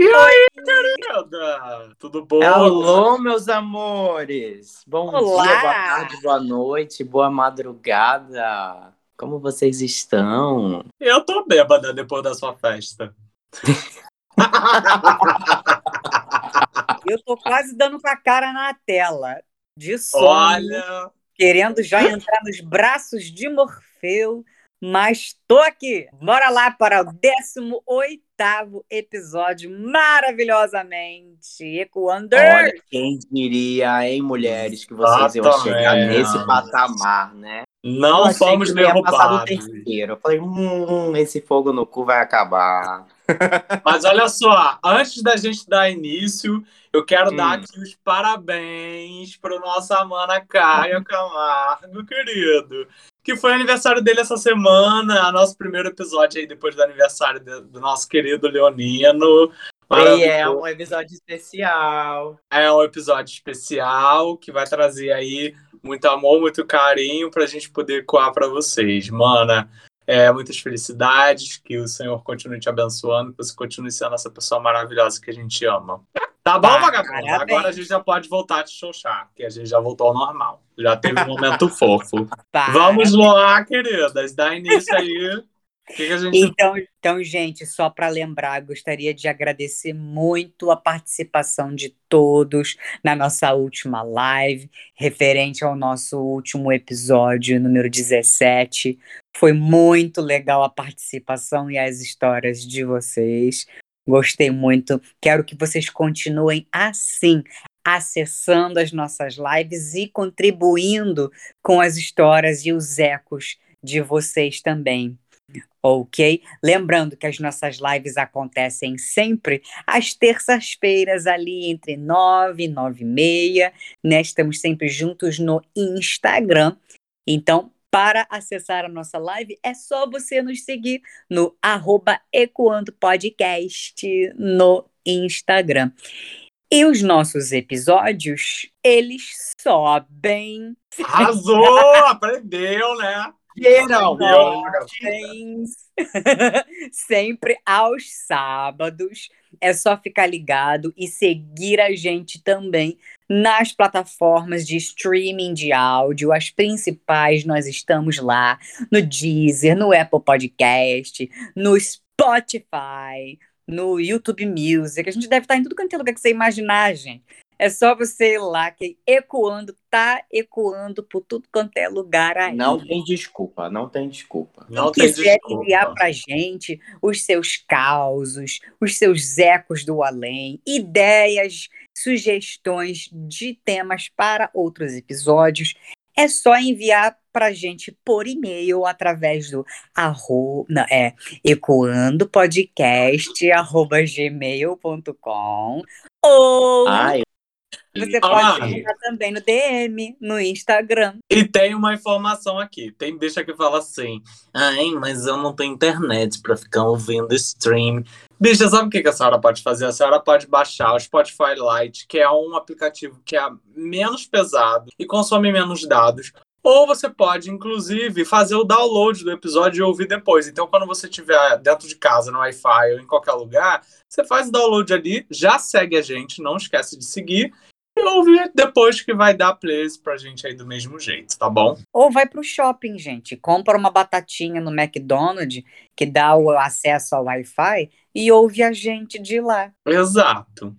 E aí, querida? Tudo bom? Alô, meus amores! Bom Olá! dia, boa tarde, boa noite, boa madrugada. Como vocês estão? Eu tô bêbada depois da sua festa. Eu tô quase dando com a cara na tela. De sono. Olha, Querendo já entrar nos braços de Morfeu. Mas tô aqui. Bora lá para o 18º episódio, maravilhosamente. Ecoando. Olha, quem diria, hein, mulheres, que vocês iam chegar nesse patamar, né? não fomos derrubados. terceiro. Eu falei, hum, esse fogo no cu vai acabar. Mas olha só, antes da gente dar início, eu quero Hum. dar aqui os parabéns pro nosso Amana Caio Camargo, querido. Que foi aniversário dele essa semana, nosso primeiro episódio aí depois do aniversário de- do nosso querido Leonino. E é um episódio especial. É um episódio especial que vai trazer aí muito amor, muito carinho pra gente poder coar pra vocês. Mana, é, muitas felicidades, que o Senhor continue te abençoando, que você continue sendo essa pessoa maravilhosa que a gente ama. Tá bom, Tá, vagabundo? parabéns. Agora a gente já pode voltar a te xoxar, que a gente já voltou ao normal. Já teve um momento fofo. Para. Vamos lá, queridas, dá início aí. Que, gente Então, então, gente, só para lembrar, gostaria de agradecer muito a participação de todos na nossa última live, referente ao nosso último episódio, número 17. Foi muito legal a participação e as histórias de vocês. Gostei muito. Quero que vocês continuem assim, acessando as nossas lives e contribuindo com as histórias e os ecos de vocês também ok? Lembrando que as nossas lives acontecem sempre às terças-feiras, ali entre 9 e 9 e meia, né? Estamos sempre juntos no Instagram. Então, para acessar a nossa live, é só você nos seguir no arroba Ecoando Podcast no Instagram. E os nossos episódios, eles sobem arrasou, aprendeu, né? Ordens. Sempre aos sábados. É só ficar ligado e seguir a gente também nas plataformas de streaming de áudio, as principais, nós estamos lá no Deezer, no Apple Podcast, no Spotify, no YouTube Music. A gente deve estar em tudo quanto é lugar que você imaginar, gente. É só você ir lá que ecoando, tá ecoando por tudo quanto é lugar aí. Não tem desculpa, não tem desculpa. Não Quem tem quiser desculpa. enviar pra gente os seus causos, os seus ecos do além, ideias, sugestões de temas para outros episódios, é só enviar pra gente por e-mail através do arro, não, é, ecoandopodcast.gmail.com ou Ai, você Ah. pode mandar também no DM, no Instagram. E tem uma informação aqui. Tem deixa que fala assim: Ai, mas eu não tenho internet pra ficar ouvindo stream. Bicha, sabe o que a senhora pode fazer? A senhora pode baixar o Spotify Lite, que é um aplicativo que é menos pesado e consome menos dados. Ou você pode, inclusive, fazer o download do episódio e ouvir depois. Então, quando você estiver dentro de casa, no Wi-Fi ou em qualquer lugar, você faz o download ali, já segue a gente, não esquece de seguir. E ouve depois que vai dar plays pra gente aí do mesmo jeito, tá bom? Ou vai pro shopping, gente. Compra uma batatinha no McDonald's, que dá o acesso ao Wi-Fi, e ouve a gente de lá. Exato.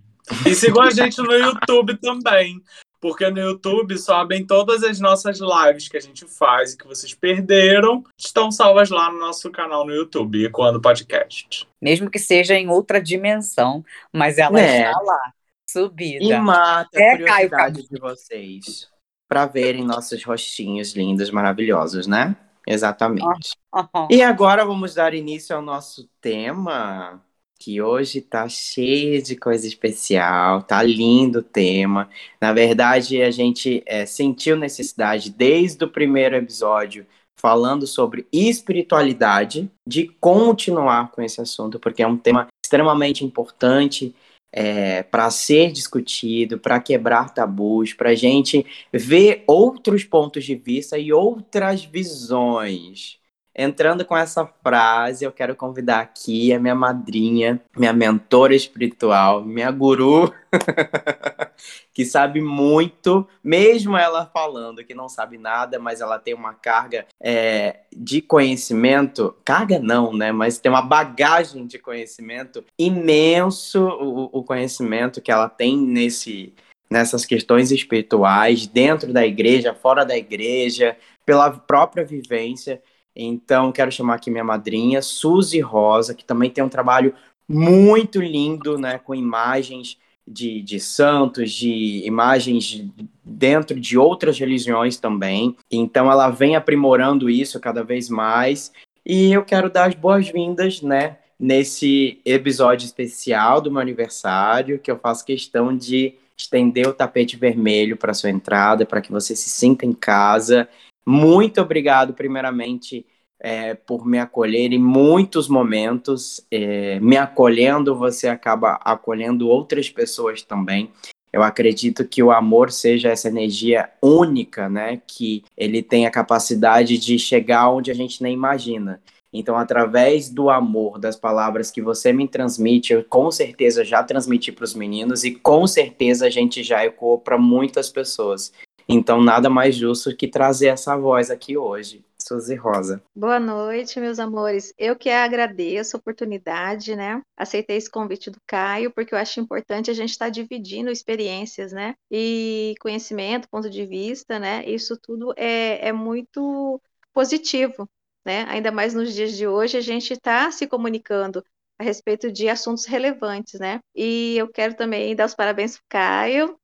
E sigam a gente no YouTube também. Porque no YouTube sobem todas as nossas lives que a gente faz e que vocês perderam, estão salvas lá no nosso canal no YouTube, Ecoando Podcast. Mesmo que seja em outra dimensão, mas ela É. está lá, subida. e mata É, a Caio curiosidade de vocês. Pra verem nossos rostinhos lindos, maravilhosos, né? Exatamente. E agora vamos dar início ao nosso tema. Que hoje tá cheio de coisa especial, tá lindo o tema. Na verdade, a gente é, sentiu necessidade desde o primeiro episódio falando sobre espiritualidade, de continuar com esse assunto, porque é um tema extremamente importante é, para ser discutido, para quebrar tabus, para a gente ver outros pontos de vista e outras visões. Entrando com essa frase, eu quero convidar aqui a minha madrinha, minha mentora espiritual, minha guru, que sabe muito, mesmo ela falando que não sabe nada, mas ela tem uma carga é, de conhecimento, carga não, né? Mas tem uma bagagem de conhecimento imenso, o, o conhecimento que ela tem nesse nessas questões espirituais, dentro da igreja, fora da igreja, pela própria vivência. Então, quero chamar aqui minha madrinha, Suzy Rosa, que também tem um trabalho muito lindo, né, com imagens de, de santos, de imagens dentro de outras religiões também. Então, ela vem aprimorando isso cada vez mais. E eu quero dar as boas-vindas, né, nesse episódio especial do meu aniversário, que eu faço questão de estender o tapete vermelho para sua entrada, para que você se sinta em casa muito obrigado, primeiramente, é, por me acolher em muitos momentos. É, me acolhendo, você acaba acolhendo outras pessoas também. Eu acredito que o amor seja essa energia única, né? Que ele tem a capacidade de chegar onde a gente nem imagina. Então, através do amor, das palavras que você me transmite, eu com certeza já transmiti para os meninos e com certeza a gente já ecoou para muitas pessoas. Então, nada mais justo que trazer essa voz aqui hoje. Suzy Rosa. Boa noite, meus amores. Eu que agradeço a oportunidade, né? Aceitei esse convite do Caio, porque eu acho importante a gente estar tá dividindo experiências, né? E conhecimento, ponto de vista, né? Isso tudo é, é muito positivo, né? Ainda mais nos dias de hoje, a gente está se comunicando a respeito de assuntos relevantes, né? E eu quero também dar os parabéns para o Caio.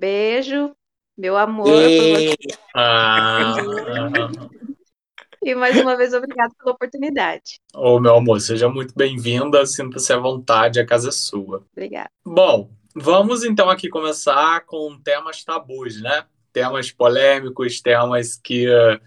Beijo, meu amor. E... Ah. e mais uma vez, obrigado pela oportunidade. Ô, oh, meu amor, seja muito bem-vinda. Sinta-se à vontade, a casa é sua. Obrigada. Bom, vamos então aqui começar com temas tabus, né? Temas polêmicos, temas que uh,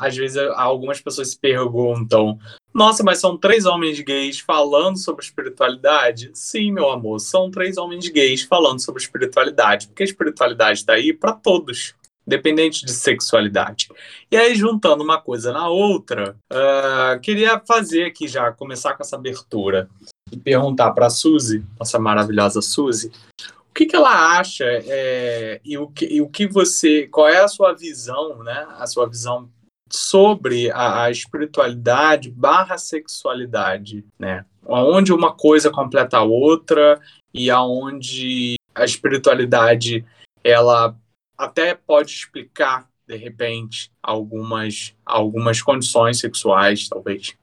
às vezes algumas pessoas se perguntam: nossa, mas são três homens gays falando sobre espiritualidade? Sim, meu amor, são três homens gays falando sobre espiritualidade, porque a espiritualidade está aí para todos, independente de sexualidade. E aí, juntando uma coisa na outra, uh, queria fazer aqui já, começar com essa abertura e perguntar para a Suzy, nossa maravilhosa Suzy, que, que ela acha é, e, o que, e o que você, qual é a sua visão, né, a sua visão sobre a, a espiritualidade barra sexualidade, né? Onde uma coisa completa a outra e aonde a espiritualidade ela até pode explicar de repente algumas algumas condições sexuais, talvez.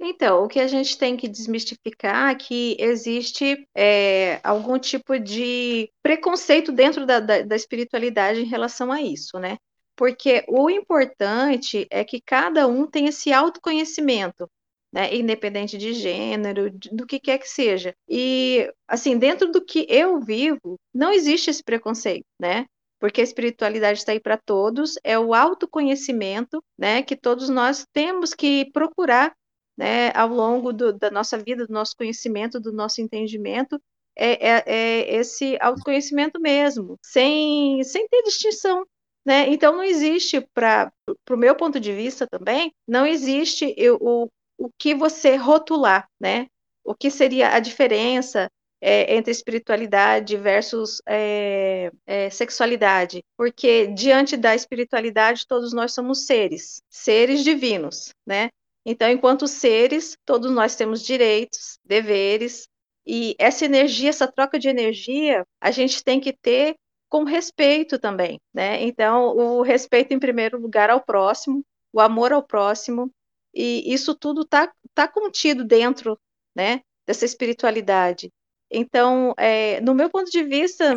Então, o que a gente tem que desmistificar é que existe é, algum tipo de preconceito dentro da, da, da, espiritualidade em relação a isso, né? porque o importante é que cada um tenha esse autoconhecimento, né, independente de gênero, do que quer que seja. E, assim, dentro do que eu vivo, não existe esse preconceito, né? Porque a espiritualidade está aí para todos, é o autoconhecimento, né, que todos nós temos que procurar, né, ao longo do, da nossa vida, do nosso conhecimento, do nosso entendimento, é, é, é esse autoconhecimento mesmo, sem, sem ter distinção, né? Então, não existe, para o meu ponto de vista também, não existe o, o que você rotular, né? O que seria a diferença é, entre espiritualidade versus é, é, sexualidade, porque diante da espiritualidade todos nós somos seres, seres divinos, né? Então, enquanto seres, todos nós temos direitos, deveres, e essa energia, essa troca de energia, a gente tem que ter com respeito também, né? Então, o respeito em primeiro lugar ao próximo, o amor ao próximo, e isso tudo está tá contido dentro, né, dessa espiritualidade. Então, é, no meu ponto de vista,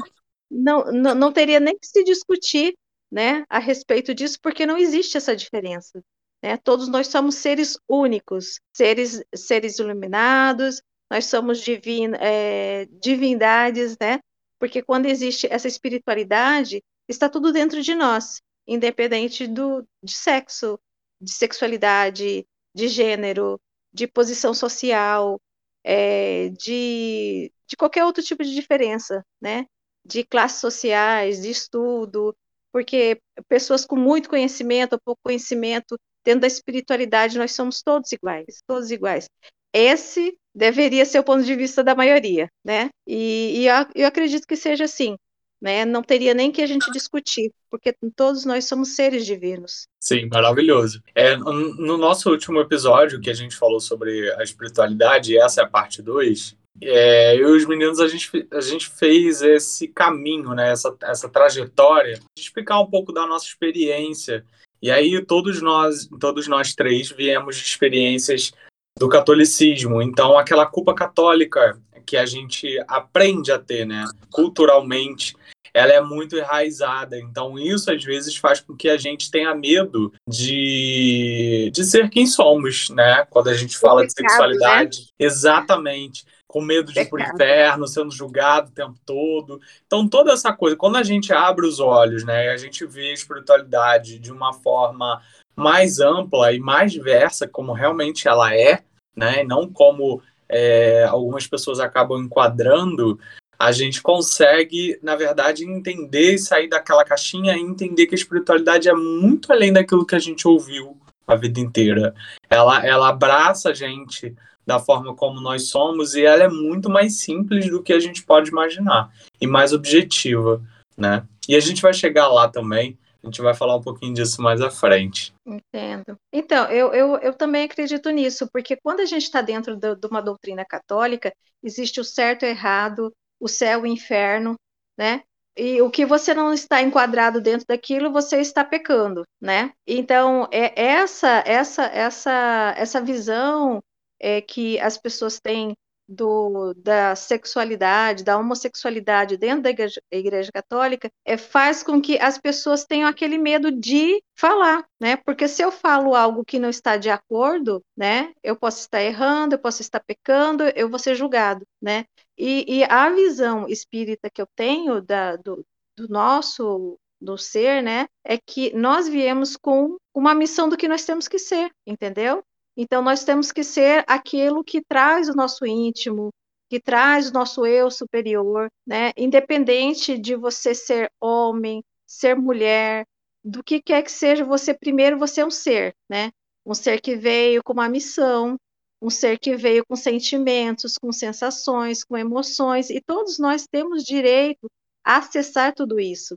não, não, não teria nem que se discutir, né, a respeito disso, porque não existe essa diferença. Né? Todos nós somos seres únicos, seres, seres iluminados, nós somos divin, é, divindades, né? Porque quando existe essa espiritualidade, está tudo dentro de nós, independente do, de sexo, de sexualidade, de gênero, de posição social, é, de, de qualquer outro tipo de diferença, né? De classes sociais, de estudo, porque pessoas com muito conhecimento ou pouco conhecimento, dentro da espiritualidade, nós somos todos iguais, todos iguais. Esse deveria ser o ponto de vista da maioria, né? E, e eu, acredito que seja assim, né? Não teria nem que a gente discutir, porque todos nós somos seres divinos. Sim, maravilhoso. É, no nosso último episódio, que a gente falou sobre a espiritualidade, essa é a parte 2, é, eu e os meninos, a gente, a gente fez esse caminho, né, essa, essa trajetória, explicar um pouco da nossa experiência. E aí todos nós, todos nós três viemos de experiências do catolicismo. Então, aquela culpa católica que a gente aprende a ter, né, culturalmente, ela é muito enraizada. Então, isso às vezes faz com que a gente tenha medo de, de ser quem somos, né? Quando a gente fala de sexualidade. Né? Exatamente. Com medo de ir pro inferno, sendo julgado o tempo todo. Então, toda essa coisa, quando a gente abre os olhos, né? A gente vê a espiritualidade de uma forma mais ampla e mais diversa, como realmente ela é, né? Não como é, algumas pessoas acabam enquadrando, a gente consegue, na verdade, entender e sair daquela caixinha e entender que a espiritualidade é muito além daquilo que a gente ouviu a vida inteira. Ela, ela abraça a gente da forma como nós somos e ela é muito mais simples do que a gente pode imaginar e mais objetiva, né? E a gente vai chegar lá também. A gente vai falar um pouquinho disso mais à frente. Entendo. Então, eu, eu, eu também acredito nisso, porque quando a gente está dentro de, de uma doutrina católica, existe o certo e o errado, o céu e o inferno, né? E o que você não está enquadrado dentro daquilo, você está pecando, né? Então, é essa essa essa essa visão é, que as pessoas têm do, da sexualidade, da homossexualidade dentro da igreja, igreja, católica, é, faz com que as pessoas tenham aquele medo de falar, né? Porque se eu falo algo que não está de acordo, né? Eu posso estar errando, eu posso estar pecando, eu vou ser julgado, né? E, e a visão espírita que eu tenho da, do, do nosso do ser, né, é que nós viemos com uma missão do que nós temos que ser, entendeu? Então, nós temos que ser aquilo que traz o nosso íntimo, que traz o nosso eu superior, né? Independente de você ser homem, ser mulher, do que quer que seja, você primeiro você é um ser, né? Um ser que veio com uma missão, um ser que veio com sentimentos, com sensações, com emoções, e todos nós temos direito a acessar tudo isso,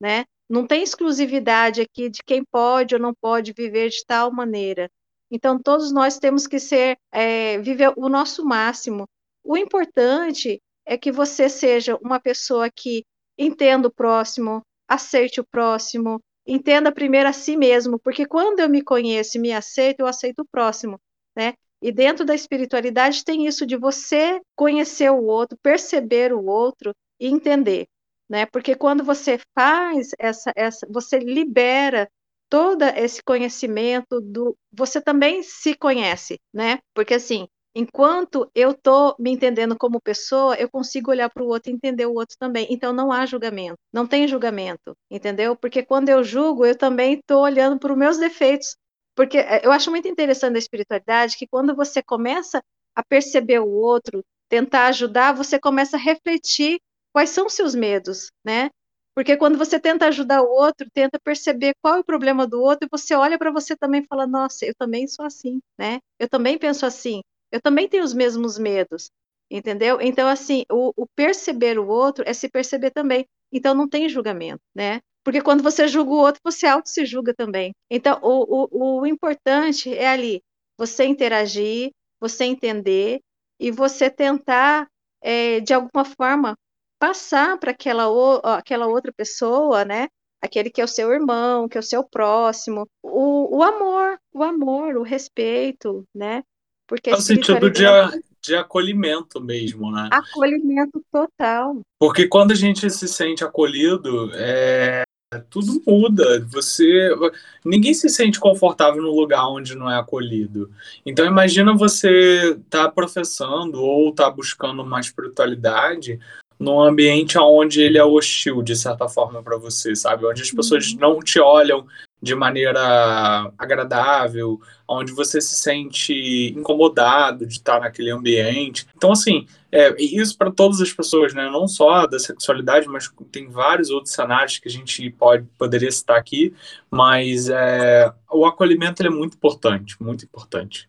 né? Não tem exclusividade aqui de quem pode ou não pode viver de tal maneira. Então, todos nós temos que ser, é, viver o nosso máximo. O importante é que você seja uma pessoa que entenda o próximo, aceite o próximo, entenda primeiro a si mesmo, porque quando eu me conheço e me aceito, eu aceito o próximo, né? E dentro da espiritualidade tem isso de você conhecer o outro, perceber o outro e entender, né? Porque quando você faz essa, essa você libera todo esse conhecimento do você também se conhece, né? Porque assim, enquanto eu tô me entendendo como pessoa, eu consigo olhar para o outro e entender o outro também. Então não há julgamento, não tem julgamento, entendeu? Porque quando eu julgo, eu também estou olhando para os meus defeitos. Porque eh, eu acho muito interessante a espiritualidade que quando você começa a perceber o outro, tentar ajudar, você começa a refletir quais são seus medos, né? Porque quando você tenta ajudar o outro, tenta perceber qual é o problema do outro, e você olha para você também e fala: Nossa, eu também sou assim, né? Eu também penso assim, eu também tenho os mesmos medos, entendeu? Então, assim, o, o perceber o outro é se perceber também. Então, não tem julgamento, né? Porque quando você julga o outro, você auto se julga também. Então, o, o, o importante é ali você interagir, você entender e você tentar, é, de alguma forma, passar para aquela, aquela outra pessoa, né? Aquele que é o seu irmão, que é o seu próximo, o, o amor, o amor, o respeito, né? Porque é o sentido de, de acolhimento mesmo, né? Acolhimento total. Porque quando a gente se sente acolhido, é, tudo muda. Você, ninguém se sente confortável no lugar onde não é acolhido. Então imagina você tá professando ou tá buscando uma espiritualidade num ambiente onde ele é hostil de certa forma para você, sabe? Onde as pessoas Uhum. não te olham de maneira agradável, onde você se sente incomodado de estar naquele ambiente. Então, assim, é, isso para todas as pessoas, né? Não só da sexualidade, mas tem vários outros cenários que a gente pode poderia citar aqui. Mas é, o acolhimento é muito importante, muito importante.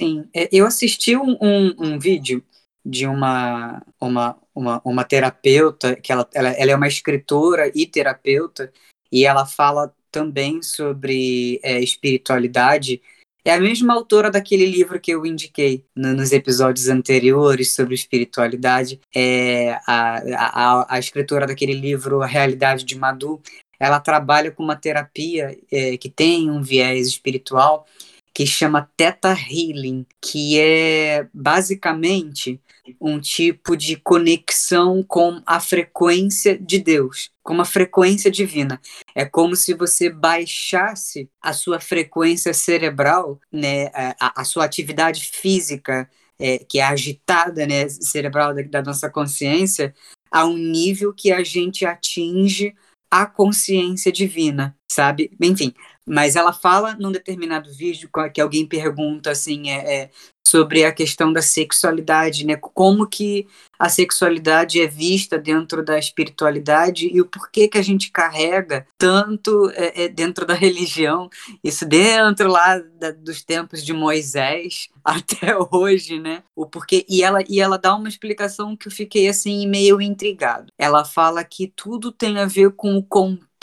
Sim, é, eu assisti um, um, um vídeo de uma, uma, uma, uma terapeuta, que ela, ela, ela é uma escritora e terapeuta, e ela fala também sobre é, espiritualidade. É a mesma autora daquele livro que eu indiquei no, nos episódios anteriores sobre espiritualidade. É a, a, a escritora daquele livro, A Realidade de Madu. Ela trabalha com uma terapia é, que tem um viés espiritual que chama Theta Healing, que é basicamente um tipo de conexão com a frequência de Deus, com a frequência divina. É como se você baixasse a sua frequência cerebral, né, a, a sua atividade física, é, que é agitada, né, cerebral da, da nossa consciência, a um nível que a gente atinge a consciência divina, sabe? Enfim, mas ela fala num determinado vídeo que alguém pergunta assim é, é, sobre a questão da sexualidade, né? Como que a sexualidade é vista dentro da espiritualidade e o porquê que a gente carrega tanto é, é, dentro da religião, isso dentro lá da, dos tempos de Moisés até hoje, né? O porquê e ela e ela dá uma explicação que eu fiquei assim meio intrigado. Ela fala que tudo tem a ver com o contexto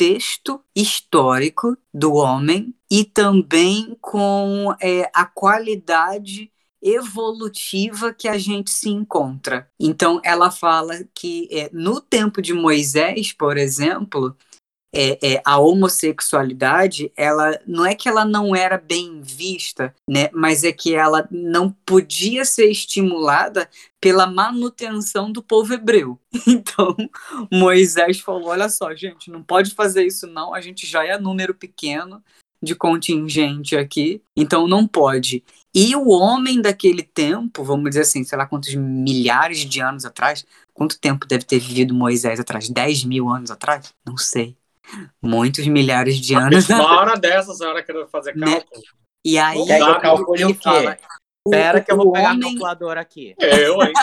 histórico do homem e também com é, a qualidade evolutiva que a gente se encontra. Então, ela fala que é, no tempo de Moisés, por exemplo, é, é, a homossexualidade, ela não é que ela não era bem vista, né, mas é que ela não podia ser estimulada pela manutenção do povo hebreu. Então, Moisés falou: olha só, gente, não pode fazer isso, não, a gente já é número pequeno de contingente aqui, então não pode. E o homem daquele tempo, vamos dizer assim, sei lá quantos milhares de anos atrás, quanto tempo deve ter vivido Moisés atrás? 10 mil anos atrás? Não sei. Muitos milhares de anos. Uma hora dessa, a senhora querendo fazer Né? cálculo. E aí eu calcule ele o quê? Espera que eu vou pegar a homem- calculadora aqui. Eu, hein?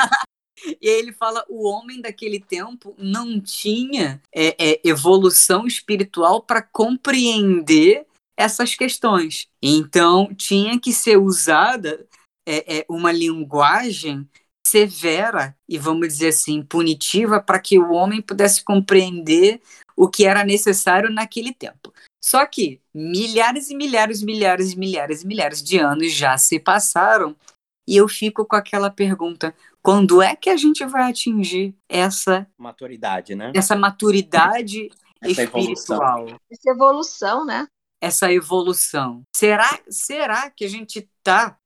E aí ele fala: o homem daquele tempo não tinha é, é, evolução espiritual para compreender essas questões. Então tinha que ser usada é, é, uma linguagem severa e vamos dizer assim punitiva para que o homem pudesse compreender o que era necessário naquele tempo. Só que milhares e milhares, milhares e milhares e milhares de anos já se passaram e eu fico com aquela pergunta: quando é que a gente vai atingir essa, Maturidade, né? essa maturidade Essa evolução. espiritual? Essa evolução, né? essa evolução. Será, será que a gente está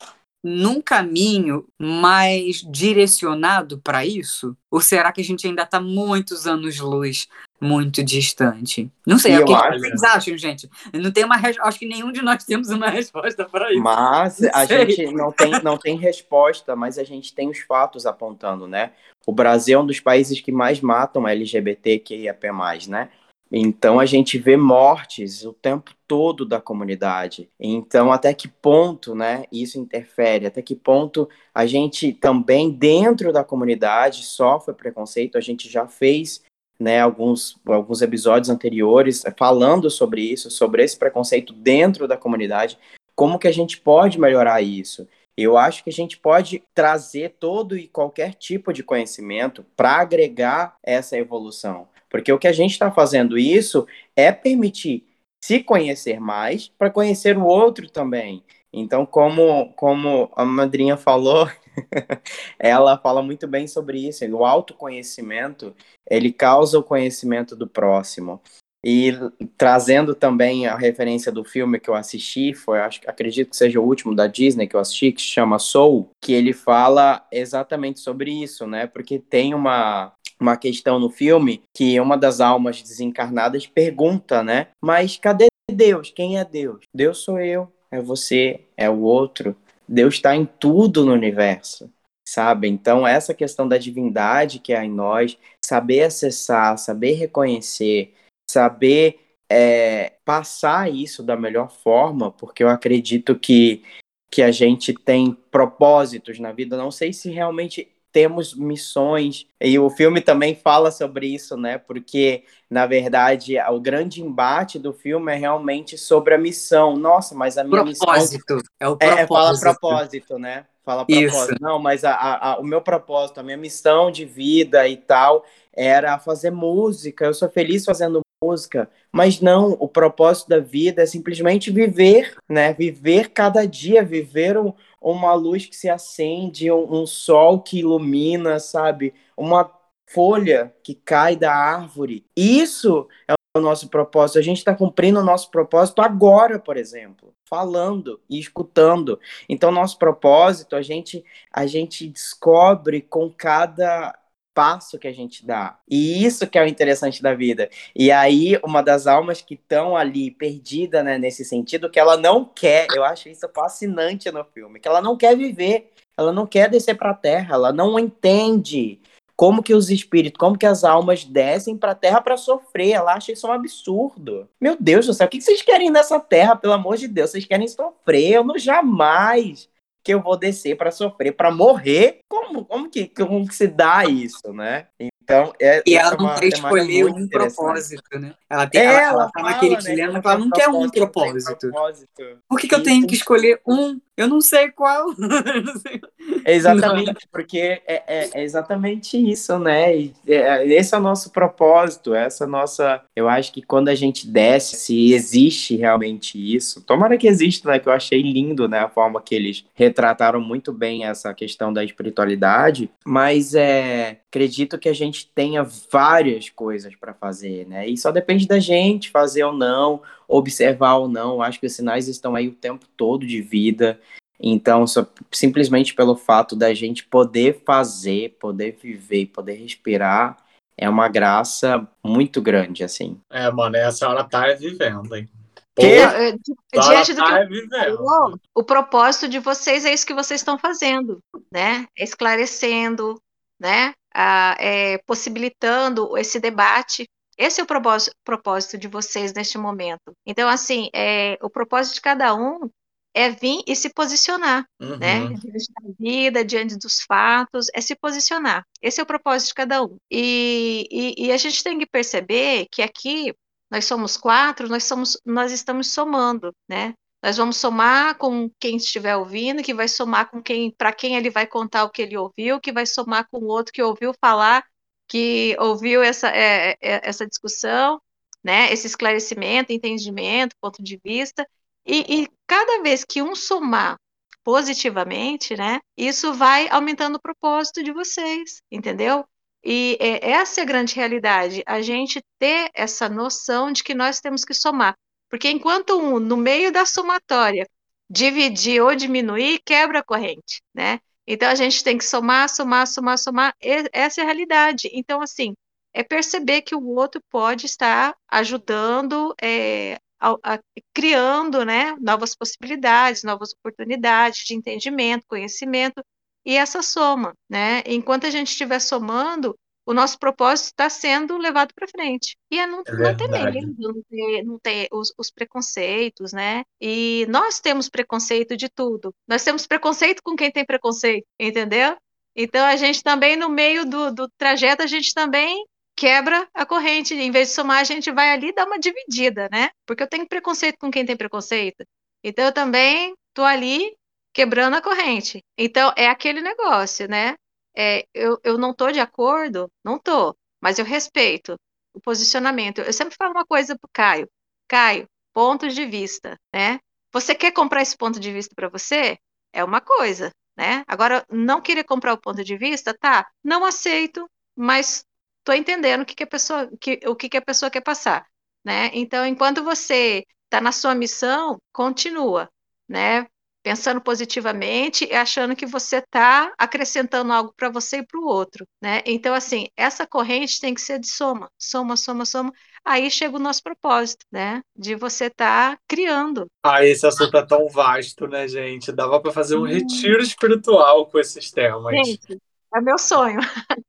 num caminho mais direcionado para isso? Ou será que a gente ainda está muitos anos-luz, muito distante? Não sei, E é o que acho- vocês acham, gente? Não tem uma res- Acho que nenhum de nós temos uma resposta para isso. Mas a sei. gente não tem, não tem resposta, mas a gente tem os fatos apontando, né? O Brasil é um dos países que mais matam LGBTQIAP+, né? Então a gente vê mortes o tempo todo da comunidade. Então até que ponto, né, isso interfere? Até que ponto a gente também dentro da comunidade sofre preconceito? A gente já fez né, alguns, alguns episódios anteriores falando sobre isso, sobre esse preconceito dentro da comunidade. Como que a gente pode melhorar isso? Eu acho que a gente pode trazer todo e qualquer tipo de conhecimento para agregar essa evolução. Porque o que a gente está fazendo isso é permitir se conhecer mais para conhecer o outro também. Então, como, como a madrinha falou, ela fala muito bem sobre isso. O autoconhecimento, ele causa o conhecimento do próximo. E trazendo também a referência do filme que eu assisti, foi, acho, acredito que seja o último da Disney que eu assisti, que se chama Soul, que ele fala exatamente sobre isso, né? Porque tem uma, uma questão no filme que uma das almas desencarnadas pergunta, né? Mas cadê Deus? Quem é Deus? Deus sou eu, é você, é o outro. Deus está em tudo no universo, sabe? Então, essa questão da divindade que há em nós, saber acessar, saber reconhecer, saber é, passar isso da melhor forma, porque eu acredito que, que a gente tem propósitos na vida. Não sei se realmente temos missões, e o filme também fala sobre isso, né? Porque, na verdade, o grande embate do filme é realmente sobre a missão. Nossa, mas a minha propósito. missão. É o propósito. É, fala propósito, né? Fala propósito. Isso. Não, mas a, a, o meu propósito, a minha missão de vida e tal era fazer música. Eu sou feliz fazendo música, mas não, o propósito da vida é simplesmente viver, né? Viver cada dia, viver um, uma luz que se acende, um, um sol que ilumina, sabe? Uma folha que cai da árvore. Isso é o nosso propósito. A gente está cumprindo o nosso propósito agora, por exemplo, falando e escutando. Então, nosso propósito a gente a gente descobre com cada passo que a gente dá. E isso que é o interessante da vida. E aí, uma das almas que estão ali perdida, né, nesse sentido, que ela não quer, eu acho isso fascinante no filme, que ela não quer viver, ela não quer descer para a terra, ela não entende como que os espíritos, como que as almas descem para a terra para sofrer. Ela acha isso um absurdo. Meu Deus do céu, o que vocês querem nessa terra, pelo amor de Deus? Vocês querem sofrer? Eu não jamais que eu vou descer para sofrer, para morrer? Como, como, que, como que se dá isso, né? Então, é, e ela é não quer escolher um propósito, né? Ela, tem, é, ela, ela, ela tá naquele né, dilema que ela não quer um propósito. propósito. Por que, que eu tenho que escolher um? Eu não sei qual. É exatamente, porque é, é, é, exatamente isso, né? E, é, esse é o nosso propósito, essa nossa. Eu acho que quando a gente desce, se existe realmente isso, tomara que exista, né? Que eu achei lindo, né? A forma que eles retrataram muito bem essa questão da espiritualidade, mas é, acredito que a gente tenha várias coisas para fazer, né? E só depende da gente fazer ou não, observar ou não. Acho que os sinais estão aí o tempo todo de vida. Então, só, simplesmente pelo fato da gente poder fazer, poder viver, poder respirar, é uma graça muito grande, assim. É, mano, a senhora tá vivendo, hein? Que? É, diante do tá que falou, o propósito de vocês é isso que vocês estão fazendo, né? Esclarecendo, né? Ah, é, possibilitando esse debate. Esse é o propósito, propósito de vocês neste momento. Então, assim, é, o propósito de cada um é vir e se posicionar, uhum. né? Diante da vida, diante dos fatos, é se posicionar. Esse é o propósito de cada um. E, e, e, a gente tem que perceber que aqui nós somos quatro, nós somos, nós estamos somando, né? Nós vamos somar com quem estiver ouvindo, que vai somar com quem, para quem ele vai contar o que ele ouviu, que vai somar com o outro que ouviu falar, que ouviu essa, é, é, essa discussão, né? Esse esclarecimento, entendimento, ponto de vista. E, e cada vez que um somar positivamente, né, isso vai aumentando o propósito de vocês, entendeu? E é, essa é a grande realidade, a gente ter essa noção de que nós temos que somar. Porque enquanto um, no meio da somatória, dividir ou diminuir, quebra a corrente, né? Então a gente tem que somar, somar, somar, somar. Essa é a realidade. Então, assim, é perceber que o outro pode estar ajudando é, a, a, criando né, novas possibilidades, novas oportunidades de entendimento, conhecimento, e essa soma. Né? Enquanto a gente estiver somando, o nosso propósito está sendo levado para frente. E é não, é não ter medo, não ter, não ter os, os, preconceitos, né? E nós temos preconceito de tudo. Nós temos preconceito com quem tem preconceito, entendeu? Então a gente também, no meio do, do trajeto, a gente também quebra a corrente. Em vez de somar, a gente vai ali dar uma dividida, né? Porque eu tenho preconceito com quem tem preconceito. Então eu também tô ali quebrando a corrente. Então é aquele negócio, né? É, eu, eu não tô de acordo, não tô, mas eu respeito o posicionamento. Eu sempre falo uma coisa pro Caio. Caio, pontos de vista, né? Você quer comprar esse ponto de vista para você? É uma coisa, né? Agora, não querer comprar o ponto de vista, tá? Não aceito, mas estou entendendo o que, que a pessoa, que, o que, que a pessoa quer passar, né? Então, enquanto você está na sua missão, continua, né? pensando positivamente e achando que você está acrescentando algo para você e para o outro, né? Então, assim, essa corrente tem que ser de soma, soma, soma, soma. Aí chega o nosso propósito, né? De você estar tá criando. Ah, esse assunto é tão vasto, né, gente? Dava para fazer um hum. retiro espiritual com esses temas. Gente, é meu sonho.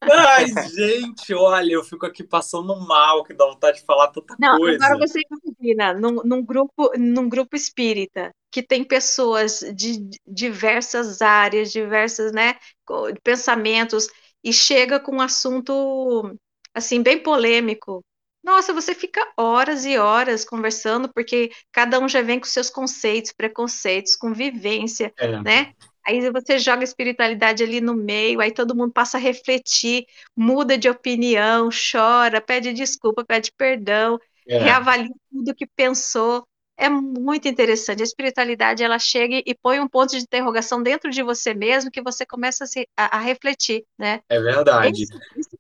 Ai, gente, olha, eu fico aqui passando mal, que dá vontade de falar tanta Não, coisa. Agora você imagina, num, num, grupo, num grupo espírita, que tem pessoas de diversas áreas, diversas, né, pensamentos, e chega com um assunto, assim, bem polêmico. Nossa, você fica horas e horas conversando, porque cada um já vem com seus conceitos, preconceitos, convivência, é. né? Aí você joga a espiritualidade ali no meio, aí todo mundo passa a refletir, muda de opinião, chora, pede desculpa, pede perdão, é. reavalia tudo que pensou. É muito interessante. A espiritualidade ela chega e põe um ponto de interrogação dentro de você mesmo que você começa a, se, a, a refletir, né? É verdade. Isso, isso,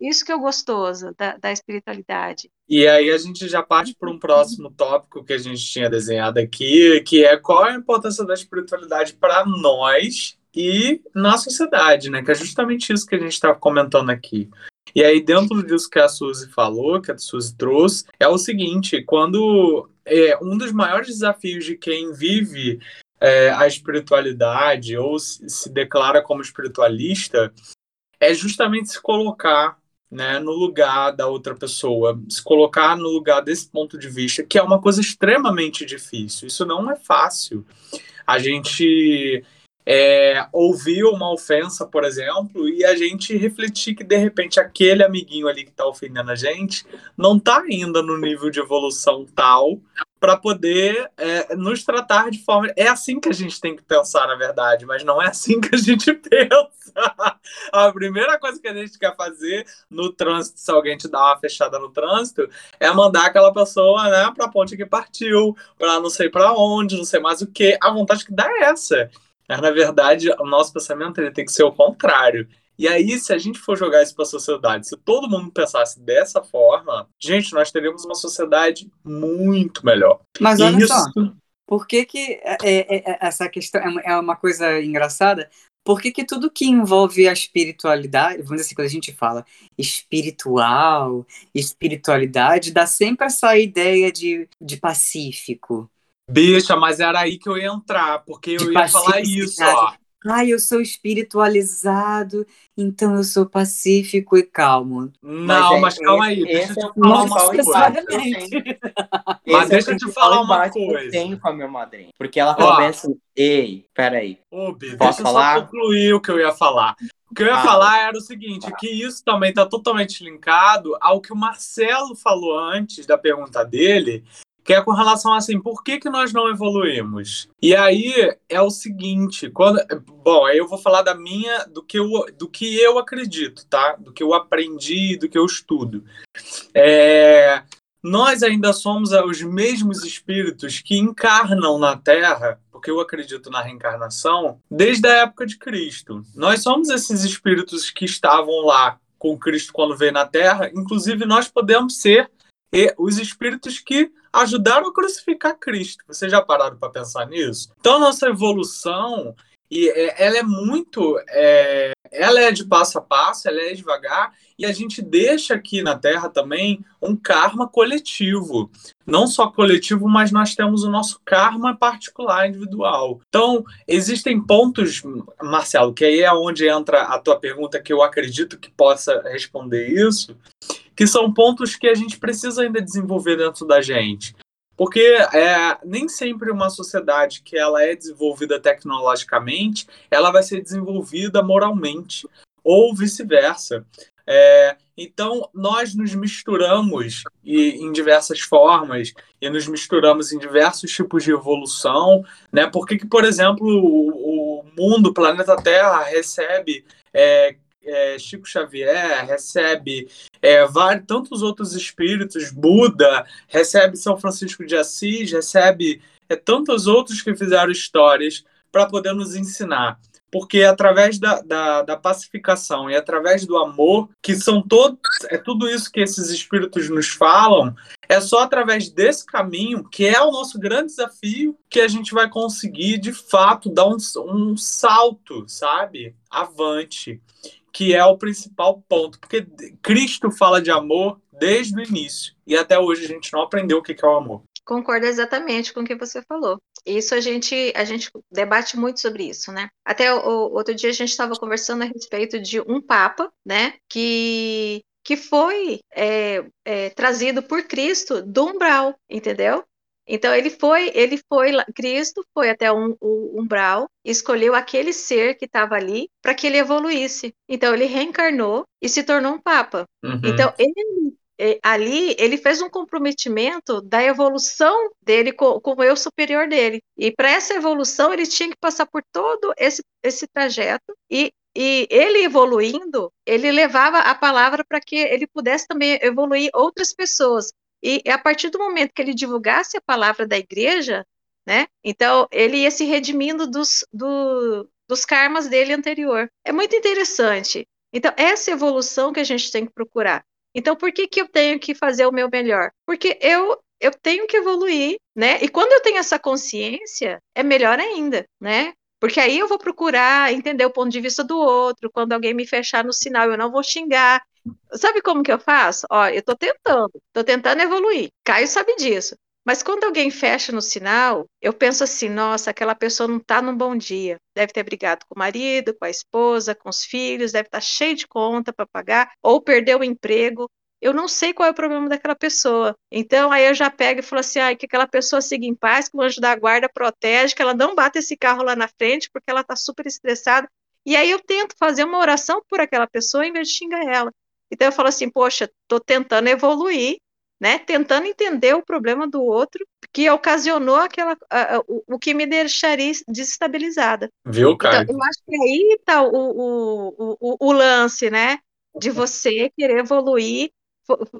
isso que é o gostoso da, da espiritualidade. E aí a gente já parte para um próximo tópico que a gente tinha desenhado aqui, que é qual é a importância da espiritualidade para nós e na sociedade, né? Que é justamente isso que a gente está comentando aqui. E aí, dentro disso que a Suzy falou, que a Suzy trouxe, é o seguinte: quando é, um dos maiores desafios de quem vive é, a espiritualidade ou se, se declara como espiritualista é justamente se colocar né, no lugar da outra pessoa, se colocar no lugar desse ponto de vista, que é uma coisa extremamente difícil. Isso não é fácil. A gente é, ouvir uma ofensa, por exemplo, e a gente refletir que de repente aquele amiguinho ali que está ofendendo a gente não está ainda no nível de evolução tal para poder é, nos tratar de forma. É assim que a gente tem que pensar, na verdade, mas não é assim que a gente pensa. A primeira coisa que a gente quer fazer no trânsito, se alguém te dá uma fechada no trânsito, é mandar aquela pessoa né, para a ponte que partiu, para não sei para onde, não sei mais o que. A vontade que dá é essa. Mas, na verdade, o nosso pensamento ele tem que ser o contrário. E aí, se a gente for jogar isso para a sociedade, se todo mundo pensasse dessa forma, gente, nós teríamos uma sociedade muito melhor. Mas olha isso... só, por que, que é, é, é, essa questão é uma coisa engraçada? Por que, que tudo que envolve a espiritualidade, vamos dizer assim, quando a gente fala espiritual, espiritualidade, dá sempre essa ideia de, de pacífico, Bicha, mas era aí que eu ia entrar, porque eu ia falar isso, ó. Ai, eu sou espiritualizado, então eu sou pacífico e calmo. Não, mas, é, calma aí, deixa eu te falar uma coisa. Mas deixa eu te falar uma coisa. Eu tenho com a minha madrinha, porque ela fala bem assim, ei, peraí, Ô, Bi, posso deixa falar? eu só concluir o que eu ia falar. O que eu ia ah, falar era o seguinte, que isso também está totalmente linkado ao que o Marcelo falou antes da pergunta dele, que é com relação a assim, por que, que nós não evoluímos? E aí é o seguinte, quando, bom, aí eu vou falar da minha, do que eu, do que eu acredito, tá? Do que eu aprendi, do que eu estudo. É, nós ainda somos os mesmos espíritos que encarnam na Terra, porque eu acredito na reencarnação, desde a época de Cristo. Nós somos esses espíritos que estavam lá com Cristo quando veio na Terra, inclusive nós podemos ser os espíritos que ajudaram a crucificar Cristo. Vocês já pararam para pensar nisso? Então, nossa evolução e é, ela é muito é, ela é de passo a passo ela é devagar e a gente deixa aqui na Terra também um karma coletivo não só coletivo mas nós temos o nosso karma particular individual então existem pontos Marcelo que aí é onde entra a tua pergunta que eu acredito que possa responder isso que são pontos que a gente precisa ainda desenvolver dentro da gente. Porque é, nem sempre uma sociedade que ela é desenvolvida tecnologicamente, ela vai ser desenvolvida moralmente, ou vice-versa. É, então, nós nos misturamos e, em diversas formas e nos misturamos em diversos tipos de evolução. Né? Por que, por exemplo, o, o mundo, o planeta Terra, recebe é, é, Chico Xavier, recebe é, vários, tantos outros espíritos, Buda, recebe São Francisco de Assis, recebe é, tantos outros que fizeram histórias para poder nos ensinar. porque é através da, da, da, pacificação e através do amor, que são todos, é tudo isso que esses espíritos nos falam, é só através desse caminho, que é o nosso grande desafio, que a gente vai conseguir, de fato, dar um, um salto, sabe? Avante, que é o principal ponto, porque Cristo fala de amor desde o início, e até hoje a gente não aprendeu o que é o amor. Concordo exatamente com o que você falou. Isso a gente a gente debate muito sobre isso, né? Até o, outro dia a gente estava conversando a respeito de um papa, né? Que que foi é, é, trazido por Cristo do umbral, entendeu? Então ele foi, ele foi, Cristo foi até um, o umbral, escolheu aquele ser que estava ali para que ele evoluísse. Então ele reencarnou e se tornou um papa. Uhum. Então ele ali ele fez um comprometimento da evolução dele com, com o eu superior dele. E para essa evolução ele tinha que passar por todo esse, esse trajeto e e ele evoluindo, ele levava a palavra para que ele pudesse também evoluir outras pessoas. E a partir do momento que ele divulgasse a palavra da igreja, né? Então ele ia se redimindo dos, do, dos karmas dele anterior. É muito interessante. Então, essa evolução que a gente tem que procurar. Então, por que, que eu tenho que fazer o meu melhor? Porque eu eu tenho que evoluir, né? E quando eu tenho essa consciência, é melhor ainda, né? Porque aí eu vou procurar entender o ponto de vista do outro. Quando alguém me fechar no sinal, eu não vou xingar. Sabe como que eu faço? Ó, eu tô tentando, tô tentando evoluir. Caio sabe disso. Mas quando alguém fecha no sinal, eu penso assim: nossa, aquela pessoa não está num bom dia. Deve ter brigado com o marido, com a esposa, com os filhos, deve estar tá cheio de conta para pagar, ou perdeu o emprego. Eu não sei qual é o problema daquela pessoa. Então, aí eu já pego e falo assim: ah, que aquela pessoa siga em paz, que o anjo da guarda protege, que ela não bata esse carro lá na frente, porque ela está super estressada. E aí eu tento fazer uma oração por aquela pessoa em vez de xingar ela. Então eu falo assim, poxa, estou tentando evoluir, né, tentando entender o problema do outro que ocasionou aquela, o, o, que me deixaria desestabilizada. Viu, cara? Então, eu acho que aí está o, o, o, o, lance, né, de você querer evoluir,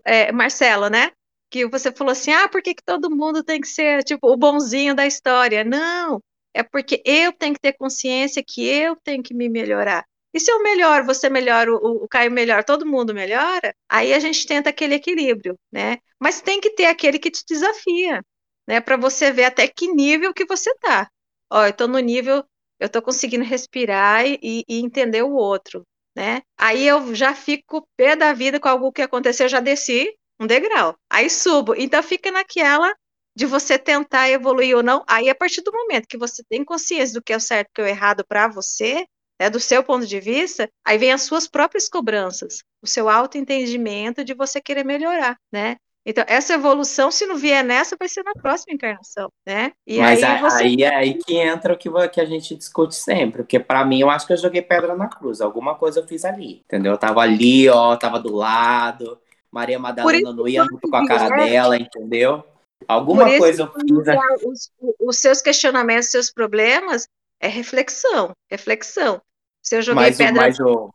é, Marcelo, né, que você falou assim, ah, por que, que todo mundo tem que ser, tipo, o bonzinho da história? Não, é porque eu tenho que ter consciência que eu tenho que me melhorar. E se eu melhoro, você melhora, o, o Caio melhora, todo mundo melhora, aí a gente tenta aquele equilíbrio, né? Mas tem que ter aquele que te desafia, né? Para você ver até que nível que você tá. Ó, eu tô no nível, eu tô conseguindo respirar e, e entender o outro, né? Aí eu já fico pé da vida com algo que aconteceu, eu já desci um degrau. Aí subo. Então fica naquela de você tentar evoluir ou não. Aí a partir do momento que você tem consciência do que é o certo e que é o errado para você, né, do seu ponto de vista, aí vem as suas próprias cobranças, o seu autoentendimento de você querer melhorar, né? Então, essa evolução, se não vier nessa, vai ser na próxima encarnação, né? E Mas aí, você... aí é aí que entra o que, que a gente discute sempre, porque para mim, eu acho que eu joguei pedra na cruz, alguma coisa eu fiz ali, entendeu? Eu tava ali, ó, tava do lado, Maria Madalena não ia muito com a cara é... dela, entendeu? Alguma coisa eu fiz. Os, os seus questionamentos, os seus problemas, é reflexão, reflexão. Se eu joguei mas, pedra. Mas, o,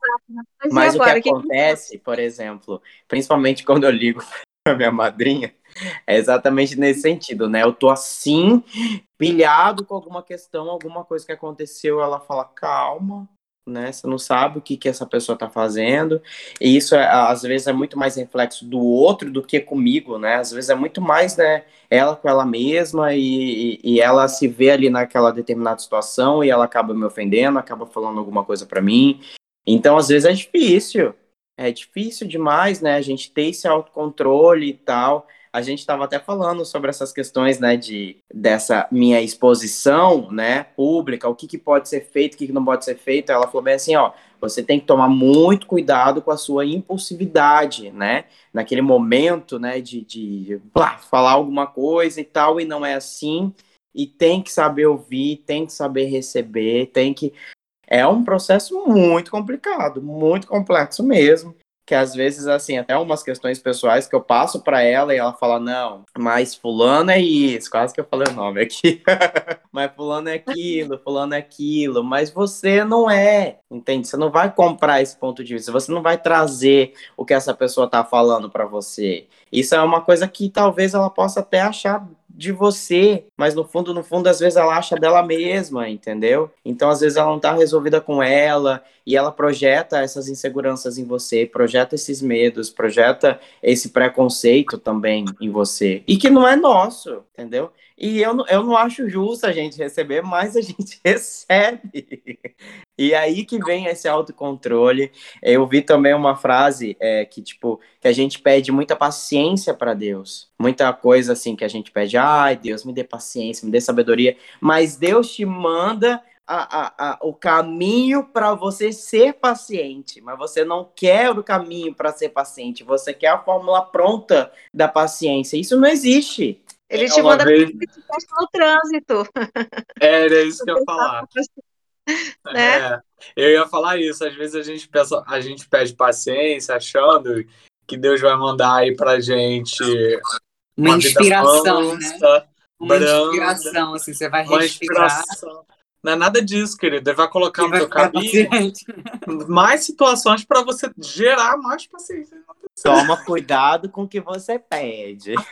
mas, mas o que acontece, por exemplo, principalmente quando eu ligo para minha madrinha, é exatamente nesse sentido, né? Eu tô assim, pilhado com alguma questão, alguma coisa que aconteceu, ela fala, calma, né? Você não sabe o que, que essa pessoa está fazendo. E isso, é, às vezes, é muito mais reflexo do outro do que comigo, né? Às vezes é muito mais, né? Ela com ela mesma e, e ela se vê ali naquela determinada situação e ela acaba me ofendendo, acaba falando alguma coisa para mim. Então, às vezes, é difícil. É difícil demais, né? A gente ter esse autocontrole e tal a gente estava até falando sobre essas questões, né, de dessa minha exposição, né, pública, o que, que pode ser feito, o que, que não pode ser feito. Ela falou bem assim, ó, você tem que tomar muito cuidado com a sua impulsividade, né, naquele momento, né, de, de blá, falar alguma coisa e tal, e não é assim, e tem que saber ouvir, tem que saber receber, tem que é um processo muito complicado, muito complexo mesmo que às vezes, assim, até umas questões pessoais que eu passo para ela e ela fala, não, mas fulano é isso, quase que eu falei o nome aqui, mas fulano é aquilo, fulano é aquilo, mas você não é, entende? Você não vai comprar esse ponto de vista, você não vai trazer o que essa pessoa tá falando para você. Isso é uma coisa que talvez ela possa até achar de você, mas no fundo, no fundo, às vezes ela acha dela mesma, entendeu? Então, às vezes ela não tá resolvida com ela e ela projeta essas inseguranças em você, projeta esses medos, projeta esse preconceito também em você. E que não é nosso, entendeu? E eu, eu não acho justo a gente receber, mas a gente recebe. E aí que vem esse autocontrole. Eu vi também uma frase é, que, tipo, que a gente pede muita paciência para Deus. Muita coisa assim que a gente pede, ai, Deus, me dê paciência, me dê sabedoria. Mas Deus te manda a, a, a, o caminho para você ser paciente, mas você não quer o caminho para ser paciente, você quer a fórmula pronta da paciência. Isso não existe. Ele te manda vez... no trânsito. Era isso que eu ia falar. Né? É, eu ia falar isso. Às vezes a gente, pensa, a gente pede paciência, achando que Deus vai mandar aí pra gente uma, uma inspiração, né? Uma branda, inspiração, assim, você vai respirar. Não é nada disso, querido. Ele vai colocar no teu caminho mais situações para você gerar mais paciência. Toma cuidado com o que você pede.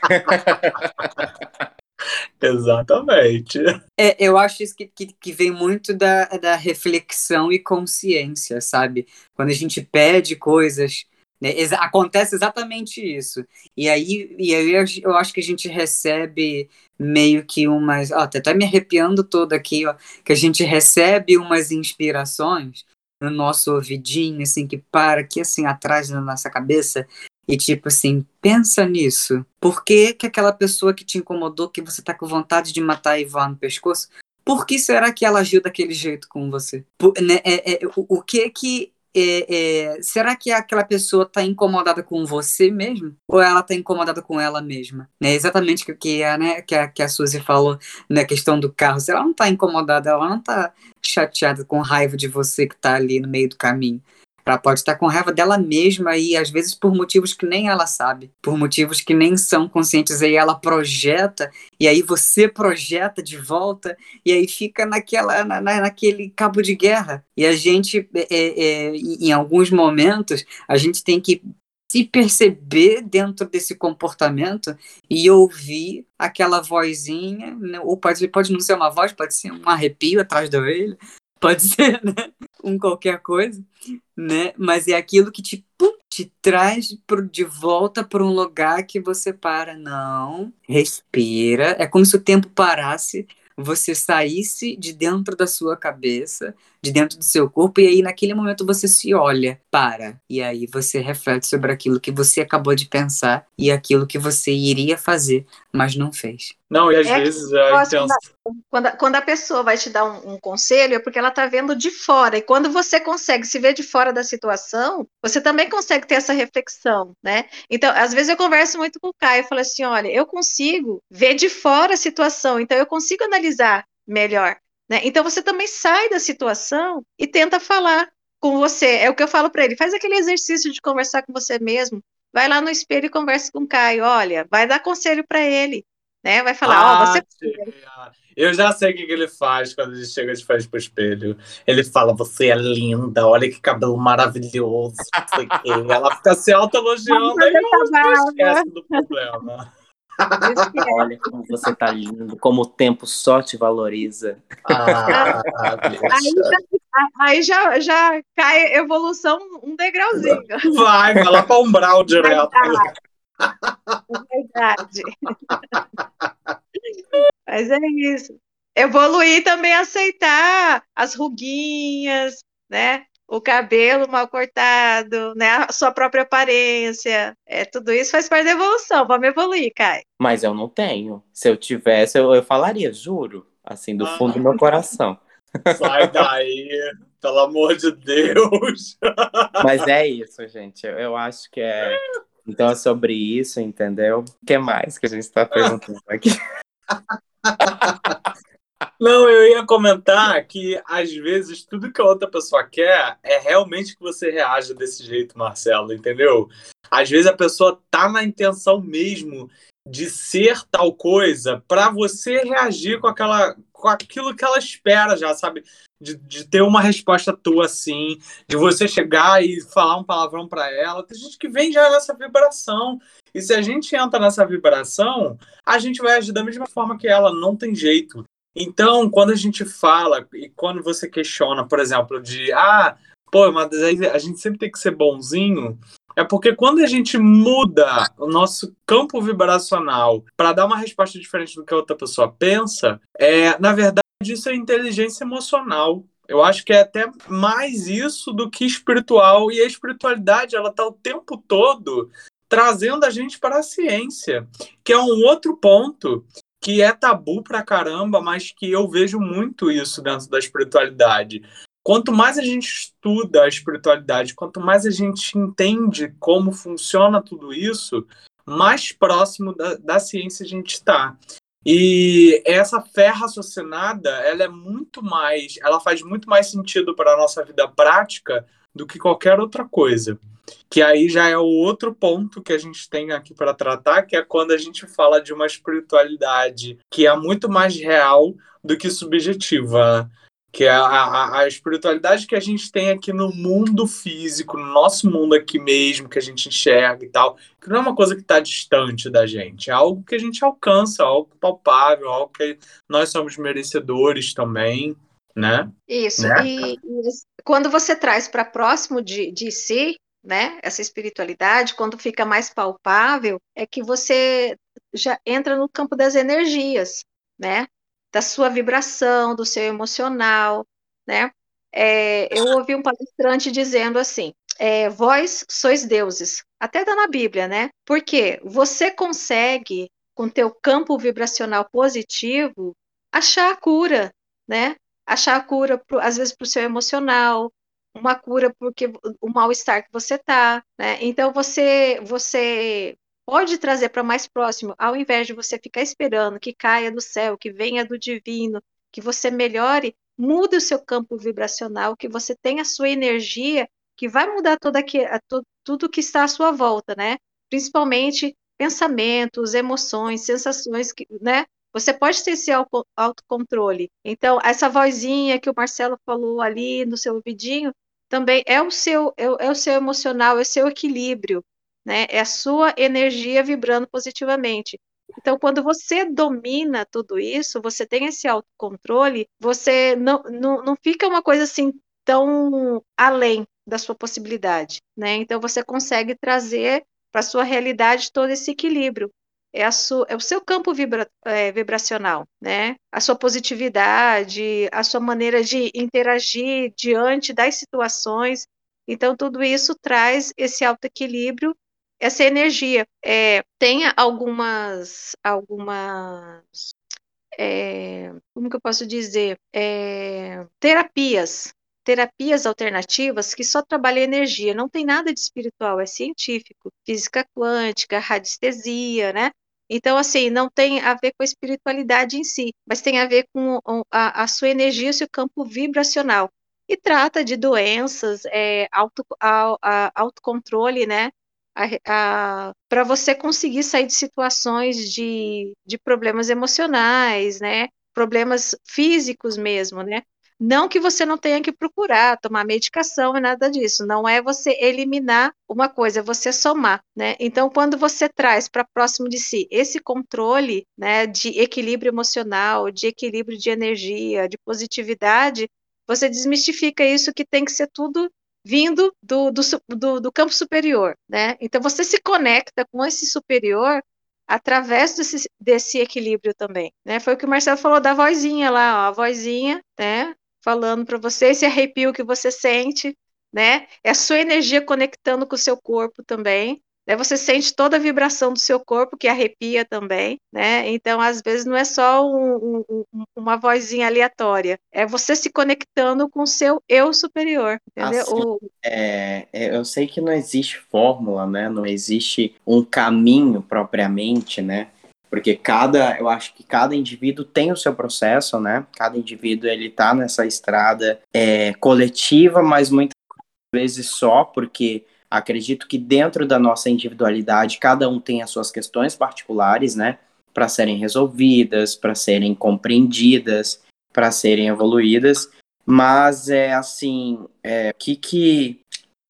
Exatamente. É, eu acho isso que, que, que, vem muito da, da reflexão e consciência, sabe? Quando a gente pede coisas, né, exa acontece exatamente isso. E aí, e aí eu, eu, acho que a gente recebe meio que umas. Ó, tá até me arrepiando todo aqui, ó, que a gente recebe umas inspirações no nosso ouvidinho, assim, que para aqui, assim, atrás da nossa cabeça, e tipo assim, pensa nisso. Por que, que aquela pessoa que te incomodou, que você tá com vontade de matar e voar no pescoço, por que será que ela agiu daquele jeito com você? Por, né, é, é, o, o que que. É, é será que aquela pessoa está incomodada com você mesmo? Ou ela está incomodada com ela mesma? É exatamente o que, a, né, que, a, que a Suzy falou na questão do carro. Se ela não está incomodada, ela não está chateada com raiva de você que está ali no meio do caminho. Ela pode estar com raiva dela mesma e às vezes por motivos que nem ela sabe, por motivos que nem são conscientes. Aí ela projeta e aí você projeta de volta e aí fica naquela, na, naquele cabo de guerra. E a gente, é, é, em alguns momentos, a gente tem que se perceber dentro desse comportamento e ouvir aquela vozinha, né? ou pode, pode não ser uma voz, pode ser um arrepio atrás da orelha, pode ser, né? Um qualquer coisa, né? Mas é aquilo que te, pum, te traz pro, de volta para um lugar que você para, não, respira. É como se o tempo parasse você saísse de dentro da sua cabeça, de dentro do seu corpo, e aí naquele momento você se olha, para, e aí você reflete sobre aquilo que você acabou de pensar e aquilo que você iria fazer, mas não fez. Não, e às é vezes a intenção... quando, quando a pessoa vai te dar um, um conselho, é porque ela está vendo de fora, e quando você consegue se ver de fora da situação, você também consegue ter essa reflexão, né? Então, às vezes eu converso muito com o Caio, eu falo assim, olha, eu consigo ver de fora a situação, então eu consigo analisar melhor. Né? Então você também sai da situação e tenta falar com você. É o que eu falo para ele: faz aquele exercício de conversar com você mesmo. Vai lá no espelho e conversa com o Caio. Olha, vai dar conselho para ele. Né? Vai falar: Ó, ah, oh, você. Eu já sei o que, ele faz quando ele chega de frente pro espelho. Ele fala: Você é linda, olha que cabelo maravilhoso. Ela fica se auto-elogiando e esquece do problema. Olha como você tá lindo, como o tempo só te valoriza. Ah, aí, já, aí já, já cai evolução um degrauzinho. Vai, vai lá para umbral direto. É verdade. Mas é isso. Evoluir também aceitar as ruguinhas, né? O cabelo mal cortado, né? A sua própria aparência. É, tudo isso faz parte da evolução. Vamos evoluir, Kai. Mas eu não tenho. Se eu tivesse, eu, eu falaria, juro. Assim, do fundo ah. do meu coração. Sai daí, pelo amor de Deus. Mas é isso, gente. Eu, eu acho que é. Então é sobre isso, entendeu? O que mais que a gente está perguntando aqui? Não, eu ia comentar que às vezes tudo que a outra pessoa quer é realmente que você reaja desse jeito, Marcelo, entendeu? Às vezes a pessoa tá na intenção mesmo de ser tal coisa para você reagir com aquela com aquilo que ela espera já, sabe? De, de ter uma resposta tua assim, de você chegar e falar um palavrão para ela. Tem gente que vem já nessa vibração. E se a gente entra nessa vibração, a gente vai agir da mesma forma que ela, não tem jeito. Então, quando a gente fala e quando você questiona, por exemplo, de ah, pô, mas a gente sempre tem que ser bonzinho, é porque quando a gente muda o nosso campo vibracional para dar uma resposta diferente do que a outra pessoa pensa, é, na verdade, isso é inteligência emocional. Eu acho que é até mais isso do que espiritual. E a espiritualidade, ela está o tempo todo trazendo a gente para a ciência, que é um outro ponto que é tabu pra caramba, mas que eu vejo muito isso dentro da espiritualidade. Quanto mais a gente estuda a espiritualidade, quanto mais a gente entende como funciona tudo isso, mais próximo da, da ciência a gente está. E essa fé raciocinada, ela é muito mais, ela faz muito mais sentido para a nossa vida prática do que qualquer outra coisa. Que aí já é o outro ponto que a gente tem aqui para tratar, que é quando a gente fala de uma espiritualidade que é muito mais real do que subjetiva que é a, a, a, espiritualidade que a gente tem aqui no mundo físico, no nosso mundo aqui mesmo, que a gente enxerga e tal, que não é uma coisa que está distante da gente, é algo que a gente alcança, algo palpável, algo que nós somos merecedores também, né? Isso, né? E, e, quando você traz para próximo de, de si, né, essa espiritualidade, quando fica mais palpável, é que você já entra no campo das energias, né? da sua vibração, do seu emocional, né? É, eu ouvi um palestrante dizendo assim: é, vós sois deuses, até dá na Bíblia, né? Porque você consegue, com teu campo vibracional positivo, achar a cura, né? Achar a cura, pro, às vezes, para o seu emocional, uma cura porque o mal-estar que você tá, né? Então você você pode trazer para mais próximo, ao invés de você ficar esperando que caia do céu, que venha do divino, que você melhore, mude o seu campo vibracional, que você tenha a sua energia, que vai mudar toda aqui, to, tudo que está à sua volta, né? Principalmente pensamentos, emoções, sensações, que, né? Você pode ter esse autocontrole. Então, essa vozinha que o Marcelo falou ali no seu ouvidinho, também é o seu, é, é o seu emocional, é o seu equilíbrio né? É a sua energia vibrando positivamente. Então, quando você domina tudo isso, você tem esse autocontrole, você não, não, não fica uma coisa assim tão além da sua possibilidade, né? Então, você consegue trazer para a sua realidade todo esse equilíbrio. É, é o seu campo vibra, é, vibracional, né? A sua positividade, a sua maneira de interagir diante das situações. Então, tudo isso traz esse alto equilíbrio essa energia. É, tem algumas, algumas é, como que eu posso dizer? É, terapias, terapias alternativas que só trabalham energia, não tem nada de espiritual, é científico, física quântica, radiestesia, né? Então, assim, não tem a ver com a espiritualidade em si, mas tem a ver com a, a sua energia, o seu campo vibracional. E trata de doenças, é, auto, a, a, autocontrole, né? para você conseguir sair de situações de, de problemas emocionais, né? Problemas físicos mesmo, né? Não que você não tenha que procurar tomar medicação e nada disso. Não é você eliminar uma coisa, é você somar, né? Então, quando você traz para próximo de si esse controle, né, de equilíbrio emocional, de equilíbrio de energia, de positividade, você desmistifica isso que tem que ser tudo vindo do, do, do, do, campo superior, né? Então você se conecta com esse superior através desse, desse equilíbrio também, né? Foi o que o Marcelo falou da vozinha lá, ó, a vozinha, né? Falando para você esse arrepio que você sente, né? É a sua energia conectando com o seu corpo também, né? Você sente toda a vibração do seu corpo que arrepia também, né? Então, às vezes, não é só um, um, uma vozinha aleatória, é você se conectando com o seu eu superior, entendeu? Assim, o... é, é eu sei que não existe fórmula, né? Não existe um caminho propriamente, né? Porque cada, eu acho que cada indivíduo tem o seu processo, né? Cada indivíduo ele tá nessa estrada é, coletiva, mas muitas vezes só porque Acredito que dentro da nossa individualidade, cada um tem as suas questões particulares, né? Para serem resolvidas, para serem compreendidas, para serem evoluídas. Mas é assim, é, o que que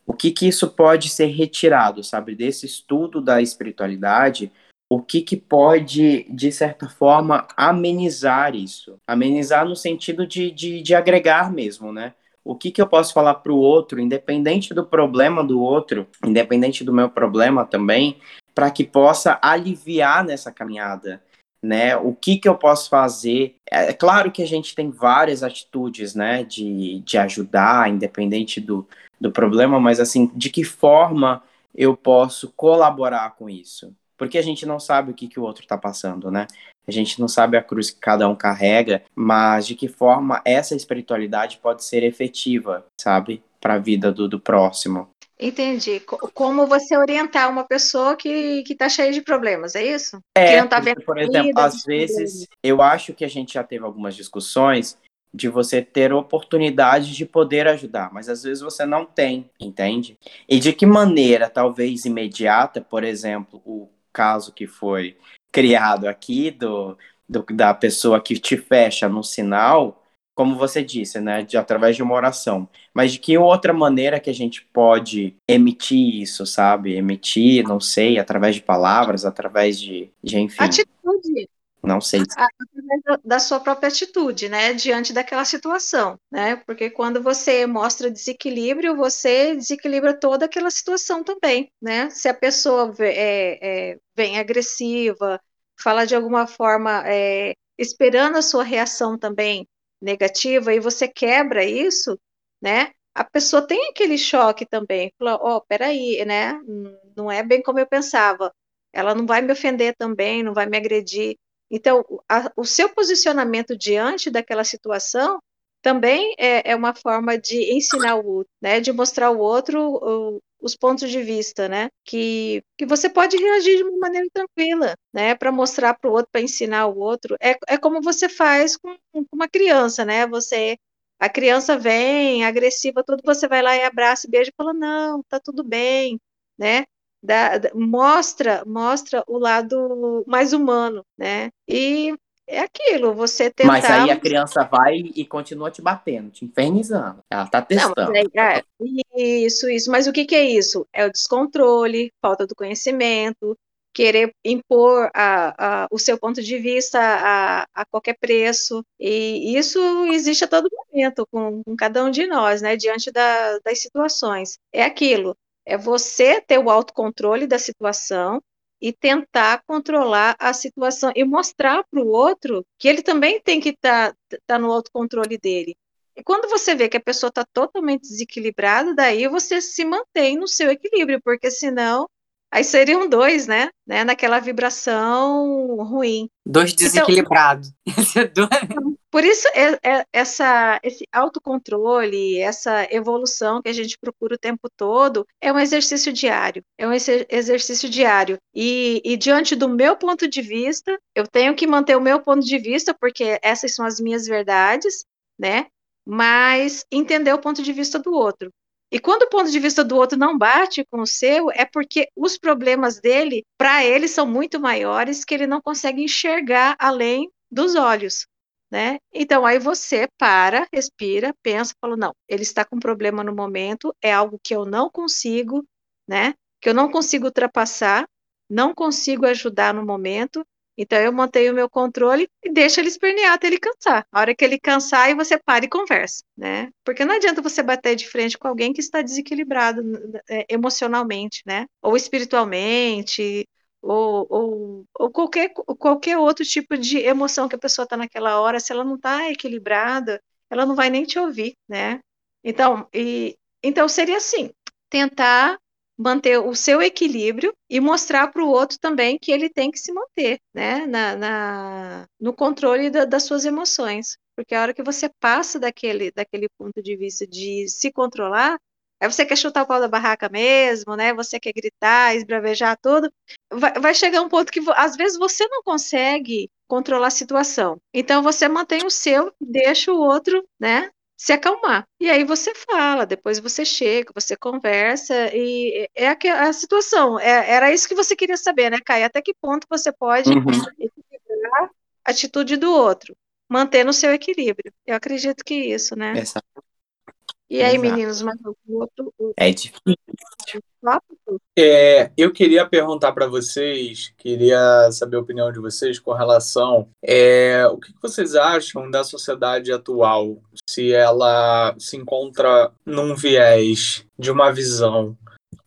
o que que isso pode ser retirado, sabe, desse estudo da espiritualidade? O que que pode, de certa forma, amenizar isso? Amenizar no sentido de, de, de agregar mesmo, né? o que, que eu posso falar para o outro, independente do problema do outro, independente do meu problema também, para que possa aliviar nessa caminhada, né? O que, que eu posso fazer? É, é claro que a gente tem várias atitudes, né, de, de ajudar, independente do, do problema, mas assim, de que forma eu posso colaborar com isso? Porque a gente não sabe o que, que o outro está passando, né? A gente não sabe a cruz que cada um carrega, mas de que forma essa espiritualidade pode ser efetiva, sabe, para a vida do, do próximo. Entendi. Como você orientar uma pessoa que, que tá cheia de problemas, é isso? É, que não tá vendo por exemplo, vida, às vezes, eu acho que a gente já teve algumas discussões de você ter oportunidade de poder ajudar, mas às vezes você não tem, entende? E de que maneira, talvez imediata, por exemplo, o caso que foi criado aqui do, do, da pessoa que te fecha no sinal, como você disse, né, de, através de uma oração. Mas de que outra maneira que a gente pode emitir isso, sabe? Emitir, não sei, através de palavras, através de, de enfim. Atitude. Não sei. Através da sua própria atitude, né, diante daquela situação, né? Porque quando você mostra desequilíbrio, você desequilibra toda aquela situação também, né? Se a pessoa é, é, vem agressiva, fala de alguma forma é, esperando a sua reação também negativa e você quebra isso, né? A pessoa tem aquele choque também, fala, ó, oh, peraí, né? Não é bem como eu pensava. Ela não vai me ofender também, não vai me agredir. Então, a, o seu posicionamento diante daquela situação também é, é, uma forma de ensinar o outro, né? De mostrar ao outro o, os pontos de vista, né? Que, que você pode reagir de uma maneira tranquila, né? Para mostrar para o outro, para ensinar o outro. É, é como você faz com, com uma criança, né? Você a criança vem agressiva, tudo você vai lá e abraça, beija e fala não, tá tudo bem, né? Da, da, mostra mostra o lado mais humano, né? E é aquilo, você tentar... Mas aí a criança vai e continua te batendo, te infernizando. Ela tá testando. Não, é, isso, isso. Mas o que, que é isso? É o descontrole, falta do conhecimento, querer impor a, a, o seu ponto de vista a, a, qualquer preço. E isso existe a todo momento com, com cada um de nós, né? Diante da, das situações. É aquilo. É você ter o autocontrole da situação e tentar controlar a situação e mostrar para o outro que ele também tem que estar tá, tá no autocontrole dele. E quando você vê que a pessoa está totalmente desequilibrada, daí você se mantém no seu equilíbrio, porque senão Aí seriam dois, né? né? Naquela vibração ruim. Dois então, desequilibrados. Então, por isso, é, é, essa, esse autocontrole, essa evolução que a gente procura o tempo todo, é um exercício diário. É um exercício diário. E, e diante do meu ponto de vista, eu tenho que manter o meu ponto de vista, porque essas são as minhas verdades, né? Mas entender o ponto de vista do outro. E quando o ponto de vista do outro não bate com o seu, é porque os problemas dele, para ele, são muito maiores que ele não consegue enxergar além dos olhos. Né? Então aí você para, respira, pensa, fala, não, ele está com problema no momento, é algo que eu não consigo, né? Que eu não consigo ultrapassar, não consigo ajudar no momento, então eu mantenho o meu controle e deixo ele espernear até ele cansar. A hora que ele cansar, aí você para e conversa, né? Porque não adianta você bater de frente com alguém que está desequilibrado é, emocionalmente, né? Ou espiritualmente, ou, ou, ou, qualquer, qualquer outro tipo de emoção que a pessoa está naquela hora, se ela não está equilibrada, ela não vai nem te ouvir, né? Então, e, então seria assim, tentar manter o seu equilíbrio e mostrar para o outro também que ele tem que se manter, né, na, na no controle da, das suas emoções, porque a hora que você passa daquele, daquele ponto de vista de se controlar, aí você quer chutar o pau da barraca mesmo, né, você quer gritar, esbravejar tudo, vai, vai chegar um ponto que às vezes você não consegue controlar a situação, então você mantém o seu, deixa o outro, né, se acalmar. E aí você fala, depois você chega, você conversa, e é a, a situação. É, era isso que você queria saber, né, Caio? Até que ponto você pode Uhum. equilibrar a atitude do outro, mantendo o seu equilíbrio. Eu acredito que isso, né? Essa- E aí, Exato. meninos, mais algum outro É difícil. É, eu queria perguntar para vocês, queria saber a opinião de vocês com relação é, o que que vocês acham da sociedade atual, se ela se encontra num viés de uma visão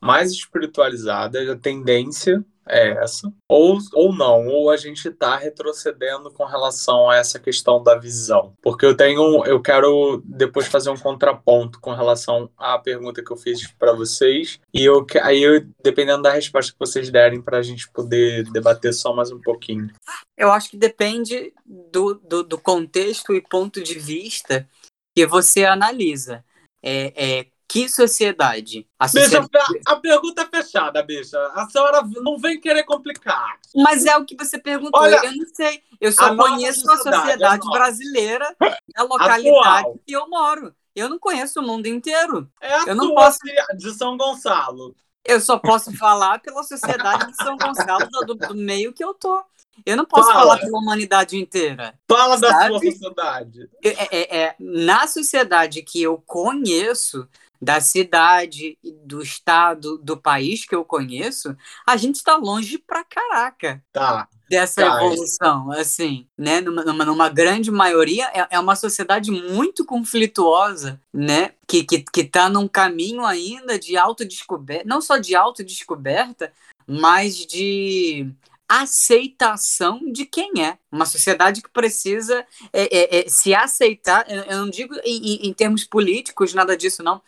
mais espiritualizada, a tendência é essa, ou, ou não, ou a gente está retrocedendo com relação a essa questão da visão. Porque eu tenho, eu quero depois fazer um contraponto com relação à pergunta que eu fiz para vocês, e eu, aí eu, dependendo da resposta que vocês derem, para a gente poder debater só mais um pouquinho. Eu acho que depende do, do, do contexto e ponto de vista que você analisa. É, é, que sociedade? A Bicha, sociedade... a pergunta é fechada, bicha. A senhora não vem querer complicar. Mas é o que você perguntou, Olha, eu não sei. Eu só a conheço a sociedade, sociedade a brasileira, a localidade Atual. que eu moro. Eu não conheço o mundo inteiro. É a Eu não posso- de- São Gonçalo. Eu só posso falar pela sociedade de São Gonçalo, do, do meio que eu tô. Eu não posso Fala. falar pela humanidade inteira. Fala da Sabe? sua sociedade. É, é- é- na sociedade que eu conheço, da cidade, do estado, do país que eu conheço, a gente está longe pra caraca Tá. dessa Tá, evolução, assim, né? Numa, numa, grande maioria, é, é uma sociedade muito conflituosa, né? Que, que, que tá num caminho ainda de autodescoberta, não só de autodescoberta, mas de aceitação de quem é. Uma sociedade que precisa é, é, é, se aceitar, eu, eu não digo em- em termos políticos, nada disso, não.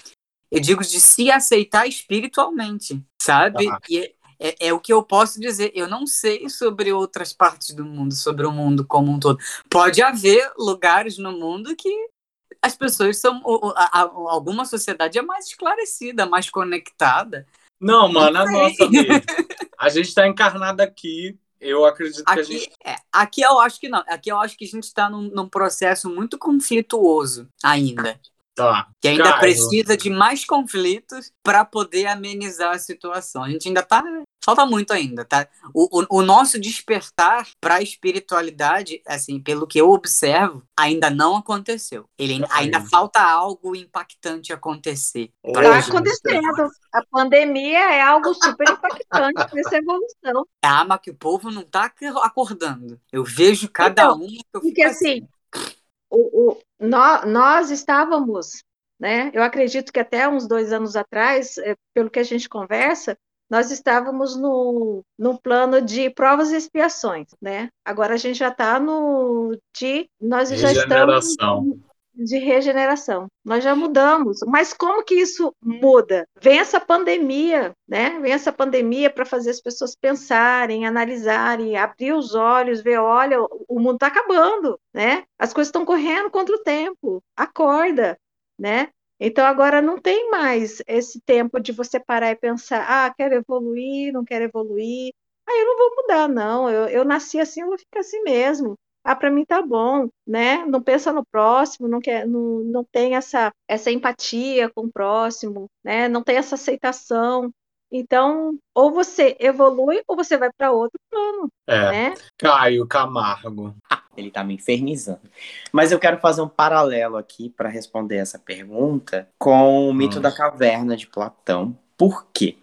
Eu digo de se aceitar espiritualmente, sabe? Tá. E é, é, é o que eu posso dizer. Eu não sei sobre outras partes do mundo, sobre o mundo como um todo. Pode haver lugares no mundo que as pessoas são. a- a- alguma sociedade é mais esclarecida, mais conectada. Não, mano, a sei. nossa mesmo. A gente tá encarnado aqui. Eu acredito que a Aqui, gente. é, aqui eu acho que não. Aqui eu acho que a gente está num, num processo muito conflituoso ainda. Tá. Que ainda Caio. precisa de mais conflitos para poder amenizar a situação. A gente ainda tá. Falta muito ainda, tá? O, o, o nosso despertar para a espiritualidade, assim, pelo que eu observo, ainda não aconteceu. Ele ainda, Ai. ainda falta algo impactante acontecer. Está acontecendo. A pandemia é algo super impactante nessa evolução. Ah, mas que o povo não tá acordando. Eu vejo cada Então, um que eu Porque fico assim, o, o, nó- nós estávamos, né? Eu acredito que até uns dois anos atrás, eh, pelo que a gente conversa, nós estávamos no, no plano de provas e expiações, né? Agora a gente já está no de nós já estamos. De regeneração. Nós já mudamos, mas como que isso muda? Vem essa pandemia, né? Vem essa pandemia para fazer as pessoas pensarem, analisarem, abrir os olhos, ver, olha, o mundo está acabando, né? As coisas estão correndo contra o tempo. Acorda, né? Então agora não tem mais esse tempo de você parar e pensar, ah, quero evoluir, não quero evoluir. Ah, eu não vou mudar, não. Eu, eu nasci assim, eu vou ficar assim mesmo ah, para mim tá bom, né? Não pensa no próximo, não quer, não, não tem essa essa empatia com o próximo, né? Não tem essa aceitação. Então, ou você evolui ou você vai para outro plano, É. né? Caio Camargo. Ele tá me infernizando. Mas eu quero fazer um paralelo aqui para responder essa pergunta com o mito Hum. da caverna de Platão. Por quê?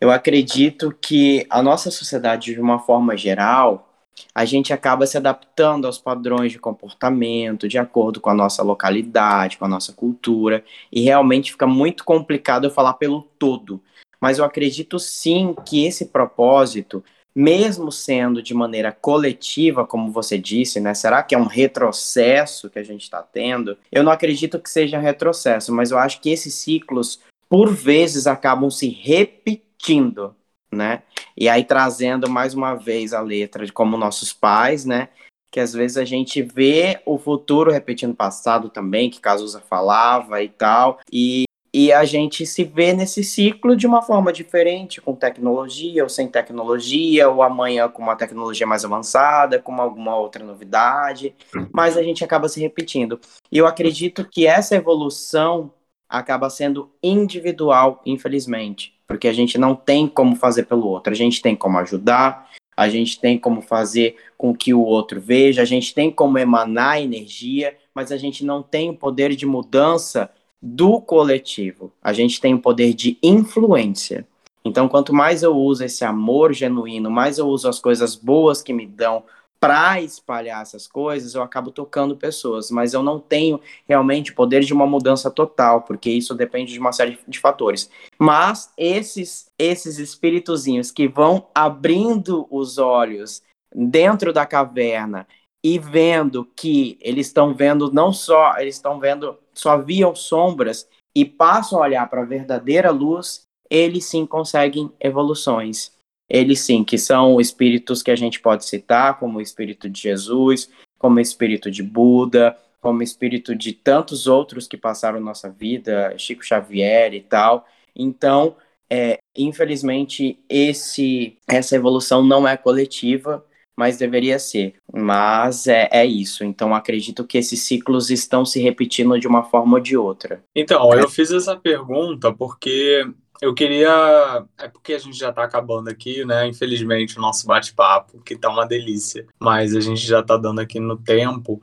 Eu acredito que a nossa sociedade, de uma forma geral, a gente acaba se adaptando aos padrões de comportamento, de acordo com a nossa localidade, com a nossa cultura, e realmente fica muito complicado eu falar pelo todo. Mas eu acredito sim que esse propósito mesmo sendo de maneira coletiva, como você disse, né? Será que é um retrocesso que a gente está tendo? Eu não acredito que seja retrocesso, mas eu acho que esses ciclos, por vezes, acabam se repetindo, né? E aí trazendo mais uma vez a letra de como nossos pais, né? Que às vezes a gente vê o futuro repetindo o passado também, que Cazuza falava e tal, e e a gente se vê nesse ciclo de uma forma diferente, com tecnologia ou sem tecnologia, ou amanhã com uma tecnologia mais avançada, com alguma outra novidade, mas a gente acaba se repetindo. E eu acredito que essa evolução acaba sendo individual, infelizmente, porque a gente não tem como fazer pelo outro, a gente tem como ajudar, a gente tem como fazer com que o outro veja, a gente tem como emanar energia, mas a gente não tem o poder de mudança do coletivo. A gente tem o poder de influência. Então, quanto mais eu uso esse amor genuíno, mais eu uso as coisas boas que me dão para espalhar essas coisas, eu acabo tocando pessoas, mas eu não tenho realmente poder de uma mudança total, porque isso depende de uma série de fatores. Mas esses esses espíritozinhos que vão abrindo os olhos dentro da caverna e vendo que eles estão vendo não só, eles estão vendo, só viam sombras e passam a olhar para a verdadeira luz, eles sim conseguem evoluções. Eles sim, que são espíritos que a gente pode citar, como o espírito de Jesus, como o espírito de Buda, como o espírito de tantos outros que passaram nossa vida, Chico Xavier e tal. Então, é, infelizmente, esse, essa evolução não é coletiva, mas deveria ser. Mas é, é isso. Então acredito que esses ciclos estão se repetindo de uma forma ou de outra. Então, eu fiz essa pergunta porque eu queria. É porque a gente já está acabando aqui, né? Infelizmente, o nosso bate-papo, que tá uma delícia. Mas a gente já está dando aqui no tempo.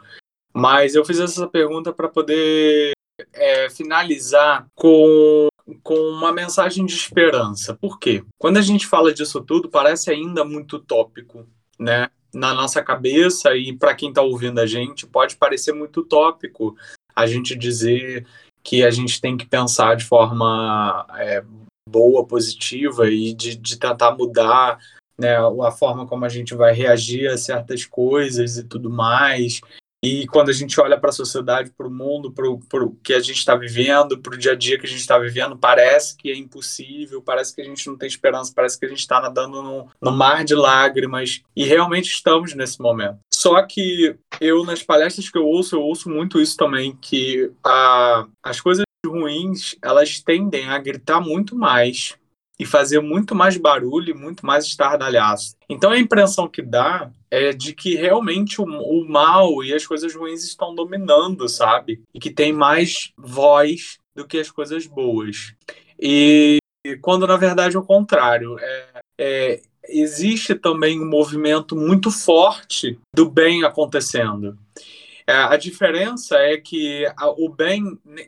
Mas eu fiz essa pergunta para poder é, finalizar com com uma mensagem de esperança. Por quê? Quando a gente fala disso tudo, parece ainda muito tópico, né? Na nossa cabeça e para quem está ouvindo a gente, pode parecer muito tópico a gente dizer que a gente tem que pensar de forma é, boa, positiva e de, de tentar mudar né, a forma como a gente vai reagir a certas coisas e tudo mais. E quando a gente olha para a sociedade, para o mundo, para o que a gente está vivendo, para o dia a dia que a gente está vivendo, parece que é impossível, parece que a gente não tem esperança, parece que a gente está nadando no, no mar de lágrimas. E realmente estamos nesse momento. Só que eu, nas palestras que eu ouço, eu ouço muito isso também, que a, as coisas ruins, elas tendem a gritar muito mais e fazer muito mais barulho e muito mais estardalhaço. Então a impressão que dá é de que realmente o, o, mal e as coisas ruins estão dominando, sabe? E que tem mais voz do que as coisas boas. E quando na verdade é o contrário. É, é, existe também um movimento muito forte do bem acontecendo. É, a diferença é que a, o bem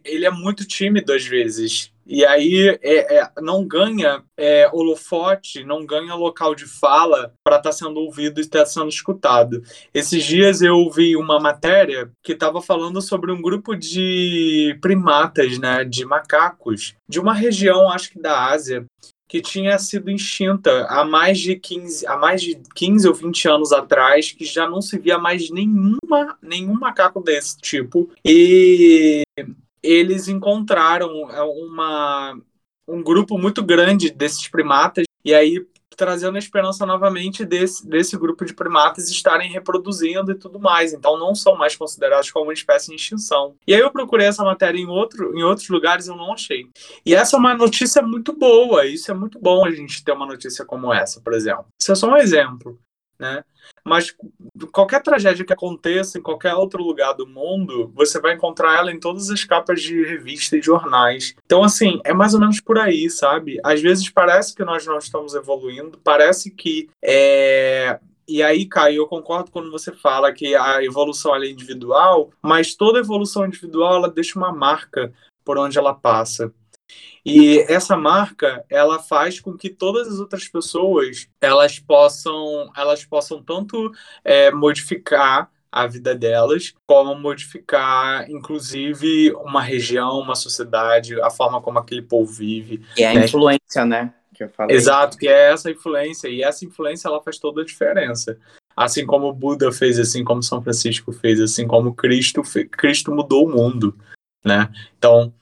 ele é muito tímido às vezes e aí é, é, não ganha é, holofote, não ganha local de fala para estar tá sendo ouvido e estar tá sendo escutado. Esses dias eu vi uma matéria que estava falando sobre um grupo de primatas, né, de macacos, de uma região, acho que da Ásia, que tinha sido extinta há mais de 15, há mais de 15 ou 20 anos atrás, que já não se via mais nenhuma, nenhum macaco desse tipo. E eles encontraram é, uma, um grupo muito grande desses primatas, e aí trazendo a esperança novamente desse, desse grupo de primatas estarem reproduzindo e tudo mais. Então não são mais considerados como uma espécie em extinção. E aí eu procurei essa matéria em, outro, em outros lugares eu não achei. E essa é uma notícia muito boa. Isso é muito bom a gente ter uma notícia como essa, por exemplo. Isso é só um exemplo. Né? Mas qualquer tragédia que aconteça em qualquer outro lugar do mundo, você vai encontrar ela em todas as capas de revistas e jornais. Então, assim, é mais ou menos por aí, sabe? Às vezes parece que nós não estamos evoluindo, parece que é, e aí, Caio, eu concordo quando você fala que a evolução é individual, mas toda evolução individual ela deixa uma marca por onde ela passa. E essa marca, ela faz com que todas as outras pessoas, elas possam, elas possam tanto é, modificar a vida delas, como modificar, inclusive, uma região, uma sociedade, a forma como aquele povo vive. E a né? influência, né? Que eu falei. Exato, que é essa influência. E essa influência, ela faz toda a diferença. Assim como o Buda fez, assim como São Francisco fez, assim como Cristo, Cristo mudou o mundo né? Então,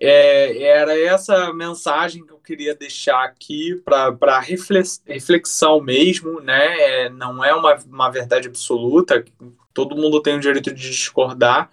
é, era essa mensagem que eu queria deixar aqui para reflexão mesmo, né? É, não é uma, uma verdade absoluta, todo mundo tem o direito de discordar,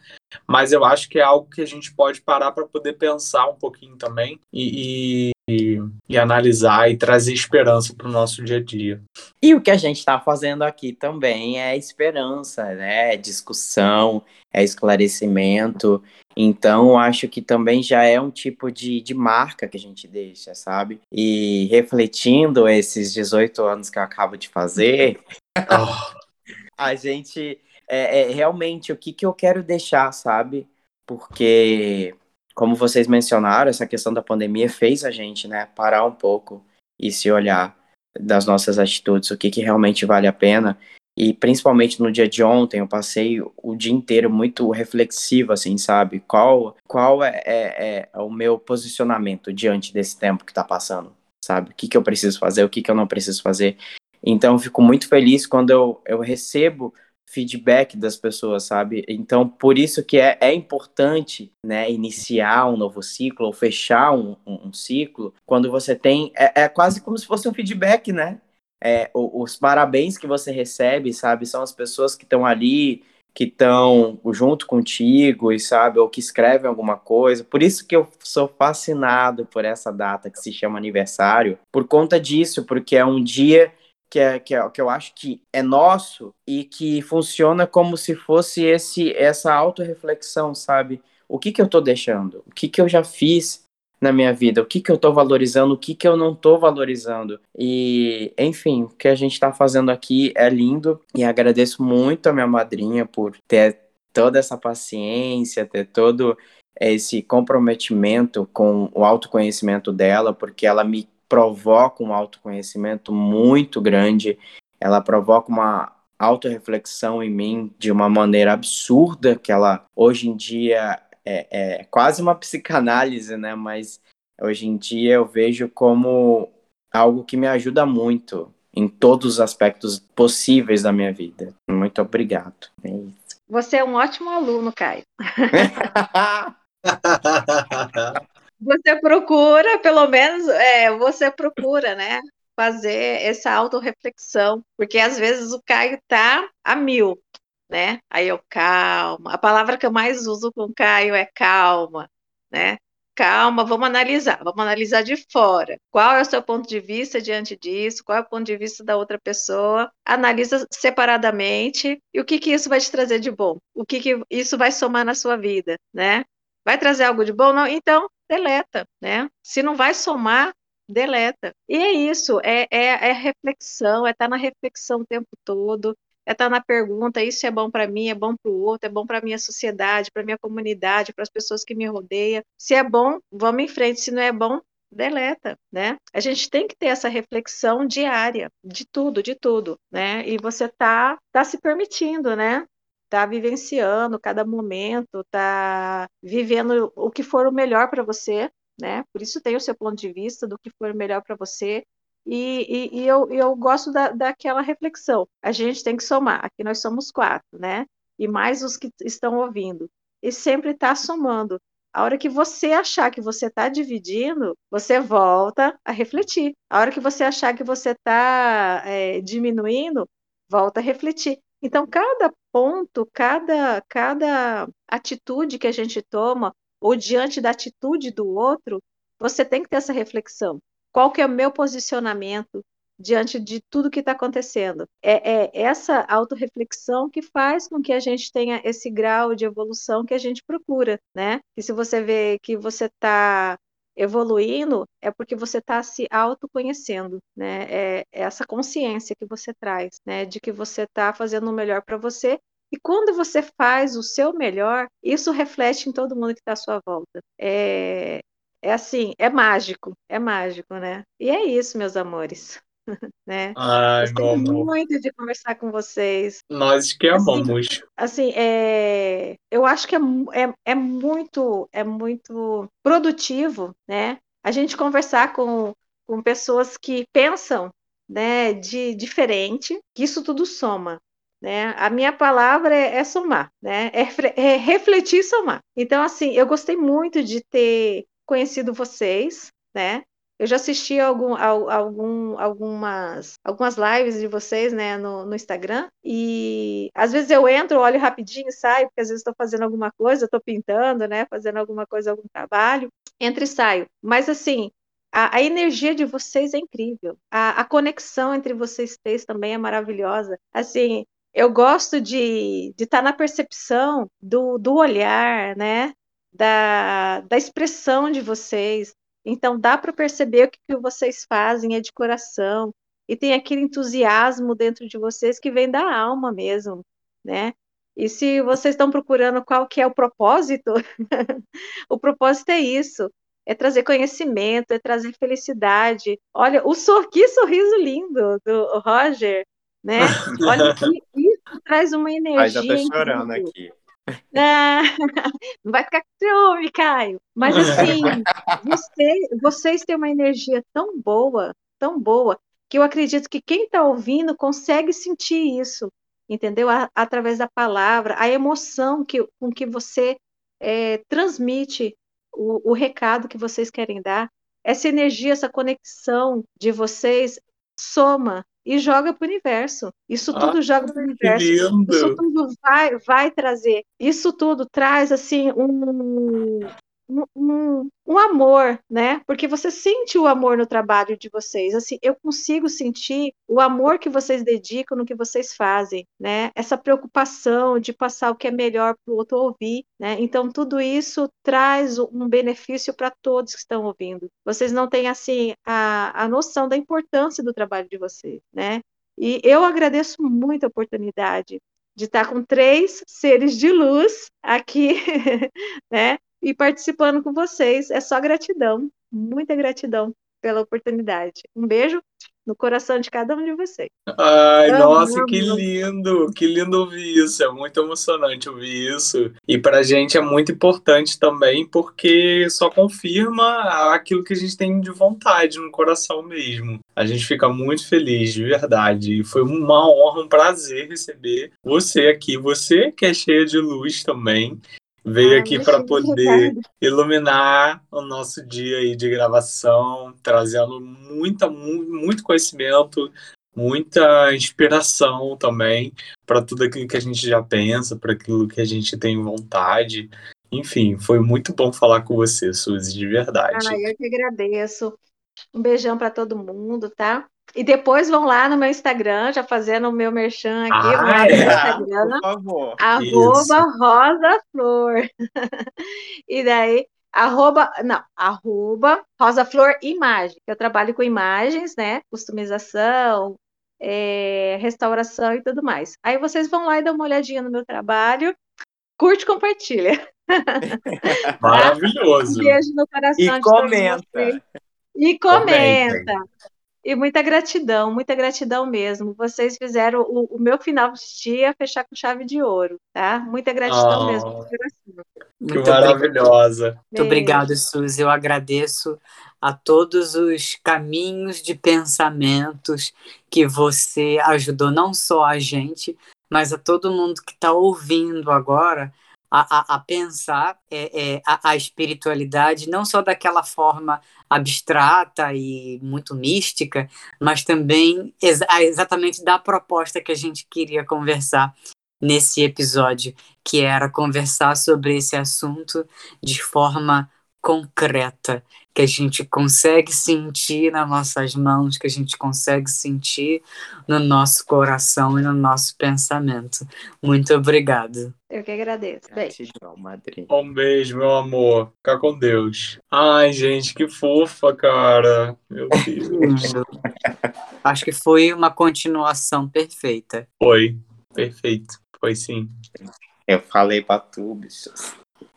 mas eu acho que é algo que a gente pode parar para poder pensar um pouquinho também e, e, e analisar e trazer esperança para o nosso dia a dia. E o que a gente está fazendo aqui também é esperança, né? É discussão, é esclarecimento. Então, acho que também já é um tipo de, de marca que a gente deixa, sabe? E refletindo esses 18 anos que eu acabo de fazer, oh. a gente é, é, realmente o que, que eu quero deixar, sabe? Porque, como vocês mencionaram, essa questão da pandemia fez a gente, né, parar um pouco e se olhar das nossas atitudes, o que, que realmente vale a pena. E principalmente no dia de ontem, eu passei o dia inteiro muito reflexivo, assim, sabe? Qual, qual é, é, é o meu posicionamento diante desse tempo que está passando, sabe? O que, que eu preciso fazer, o que, que eu não preciso fazer. Então, eu fico muito feliz quando eu, eu recebo feedback das pessoas, sabe? Então, por isso que é, é importante, né, iniciar um novo ciclo ou fechar um, um, um ciclo quando você tem, é, é, quase como se fosse um feedback, né? é, os parabéns que você recebe, sabe, são as pessoas que estão ali, que estão junto contigo e sabe, ou que escrevem alguma coisa. Por isso que eu sou fascinado por essa data que se chama aniversário, por conta disso, porque é um dia que, é, que, é, que eu acho que é nosso e que funciona como se fosse esse essa autorreflexão, sabe? O que que eu tô deixando? O que que eu já fiz? na minha vida, o que, que eu estou valorizando, o que, que eu não estou valorizando. E, enfim, o que a gente está fazendo aqui é lindo e agradeço muito a minha madrinha por ter toda essa paciência, ter todo esse comprometimento com o autoconhecimento dela, porque ela me provoca um autoconhecimento muito grande, ela provoca uma autorreflexão em mim de uma maneira absurda, que ela hoje em dia é, é quase uma psicanálise, né? Mas hoje em dia eu vejo como algo que me ajuda muito em todos os aspectos possíveis da minha vida. Muito obrigado. É Você é um ótimo aluno, Caio. você procura, pelo menos, é, você procura, né? Fazer essa autorreflexão, porque às vezes o Caio tá a mil, né? Aí eu, calma. A palavra que eu mais uso com o Caio é calma, né? Calma, vamos analisar, vamos analisar de fora. Qual é o seu ponto de vista diante disso? Qual é o ponto de vista da outra pessoa? Analisa separadamente e o que que isso vai te trazer de bom? O que que isso vai somar na sua vida, né? Vai trazer algo de bom? Não? Então, deleta, né? Se não vai somar, deleta. E é isso, é, é, é reflexão, é estar tá na reflexão o tempo todo, é estar tá na pergunta, isso é bom para mim, é bom para o outro, é bom para a minha sociedade, para a minha comunidade, para as pessoas que me rodeiam. Se é bom, vamos em frente, se não é bom, deleta, né? A gente tem que ter essa reflexão diária de tudo, de tudo, né? E você tá tá se permitindo, né? Tá vivenciando cada momento, tá vivendo o que for o melhor para você, né? Por isso tem o seu ponto de vista do que for o melhor para você e, e, e eu, eu gosto da, daquela reflexão. A gente tem que somar. Aqui nós somos quatro, né? E mais os que estão ouvindo. E sempre está somando. A hora que você achar que você está dividindo, você volta a refletir. A hora que você achar que você está é, diminuindo, volta a refletir. Então, cada ponto, cada, cada atitude que a gente toma, ou diante da atitude do outro, você tem que ter essa reflexão. Qual que é o meu posicionamento diante de tudo que está acontecendo? É, é essa autorreflexão que faz com que a gente tenha esse grau de evolução que a gente procura, né? E se você vê que você está evoluindo, é porque você está se autoconhecendo, né? É, é essa consciência que você traz, né? De que você está fazendo o melhor para você e quando você faz o seu melhor, isso reflete em todo mundo que está à sua volta. É, é assim, é mágico, é mágico, né? E é isso, meus amores. né? Ai, Gostei muito de conversar com vocês. Nós que amamos. Assim, assim é, eu acho que é, é, é, muito é muito produtivo, né? A gente conversar com, com pessoas que pensam né, de diferente, que isso tudo soma. Né? A minha palavra é, é somar, né? É, é refletir e somar. Então, assim, eu gostei muito de ter conhecido vocês, né? Eu já assisti algum, algum, algumas, algumas lives de vocês, né, no, no Instagram, e às vezes eu entro, olho rapidinho e saio, porque às vezes estou fazendo alguma coisa, estou pintando, né, fazendo alguma coisa, algum trabalho, entro e saio. Mas assim, a, a energia de vocês é incrível, a, a conexão entre vocês três também é maravilhosa. Assim, eu gosto de estar tá na percepção do, do olhar, né? Da, da expressão de vocês. Então, dá para perceber o que, que vocês fazem é de coração. E tem aquele entusiasmo dentro de vocês que vem da alma mesmo, né? E se vocês estão procurando qual que é o propósito, o propósito é isso, é trazer conhecimento, é trazer felicidade. Olha, o sor... que sorriso lindo do Roger, né? Olha, isso traz uma energia. Ai, já tô chorando aqui. Ah, não vai ficar com ciúme, Caio. Mas assim, você, vocês têm uma energia tão boa, tão boa, que eu acredito que quem está ouvindo consegue sentir isso, entendeu? Através da palavra, a emoção que, com que você é, transmite o, o recado que vocês querem dar. Essa energia, essa conexão de vocês soma e joga para o universo. Isso ah, tudo ah, joga para o universo. Isso tudo vai, vai trazer. Isso tudo traz assim um, um, um, amor, né? Porque você sente o amor no trabalho de vocês. Assim, eu consigo sentir o amor que vocês dedicam no que vocês fazem, né? Essa preocupação de passar o que é melhor para o outro ouvir, né? Então tudo isso traz um benefício para todos que estão ouvindo. Vocês não têm assim a, a noção da importância do trabalho de vocês, né? E eu agradeço muito a oportunidade de estar com três seres de luz aqui, né? E participando com vocês. É só gratidão, muita gratidão pela oportunidade. Um beijo no coração de cada um de vocês. Ai, amo, nossa, amo. que lindo! Que lindo ouvir isso. É muito emocionante ouvir isso. E pra gente é muito importante também, porque só confirma aquilo que a gente tem de vontade no coração mesmo. A gente fica muito feliz, de verdade. E foi uma honra, um prazer receber você aqui. Você que é cheia de luz também veio ah, aqui para poder iluminar o nosso dia aí de gravação, trazendo muita, muito conhecimento, muita inspiração também para tudo aquilo que a gente já pensa, para aquilo que a gente tem vontade. Enfim, foi muito bom falar com você, Suzy, de verdade. Ah, eu que agradeço. Um beijão para todo muda, tá? E depois vão lá no meu Instagram, já fazendo o meu merchan aqui, ah, vão lá no meu é? Instagram, por favor. arroba Rosa Flor. e daí, arroba, não, arroba Rosa Flor Imagem. Eu trabalho com imagens, né? Customização, é, restauração e tudo mais. Aí vocês vão lá e dão uma olhadinha no meu trabalho, curte e compartilha. Maravilhoso. Um beijo no coração e comenta. E comenta. E muita gratidão, muita gratidão mesmo. Vocês fizeram o, o, meu final de dia fechar com chave de ouro, tá? Muita gratidão oh, mesmo. Que maravilhosa. Muito obrigada, Suzy. Eu agradeço a todos os caminhos de pensamentos que você ajudou, não só a gente, mas a todo mundo que está ouvindo agora a, a, a pensar é, é, a, a, espiritualidade não só daquela forma abstrata e muito mística, mas também ex exatamente da proposta que a gente queria conversar nesse episódio, que era conversar sobre esse assunto de forma concreta, que a gente consegue sentir nas nossas mãos, que a gente consegue sentir no nosso coração e no nosso pensamento. Muito obrigado. Eu que agradeço. Beijo. Um beijo, meu amor. Fica com Deus. Ai, gente, que fofa, cara. Meu Deus. Acho que foi uma continuação perfeita. Foi, perfeito. Foi sim. Eu falei pra tu, bicho.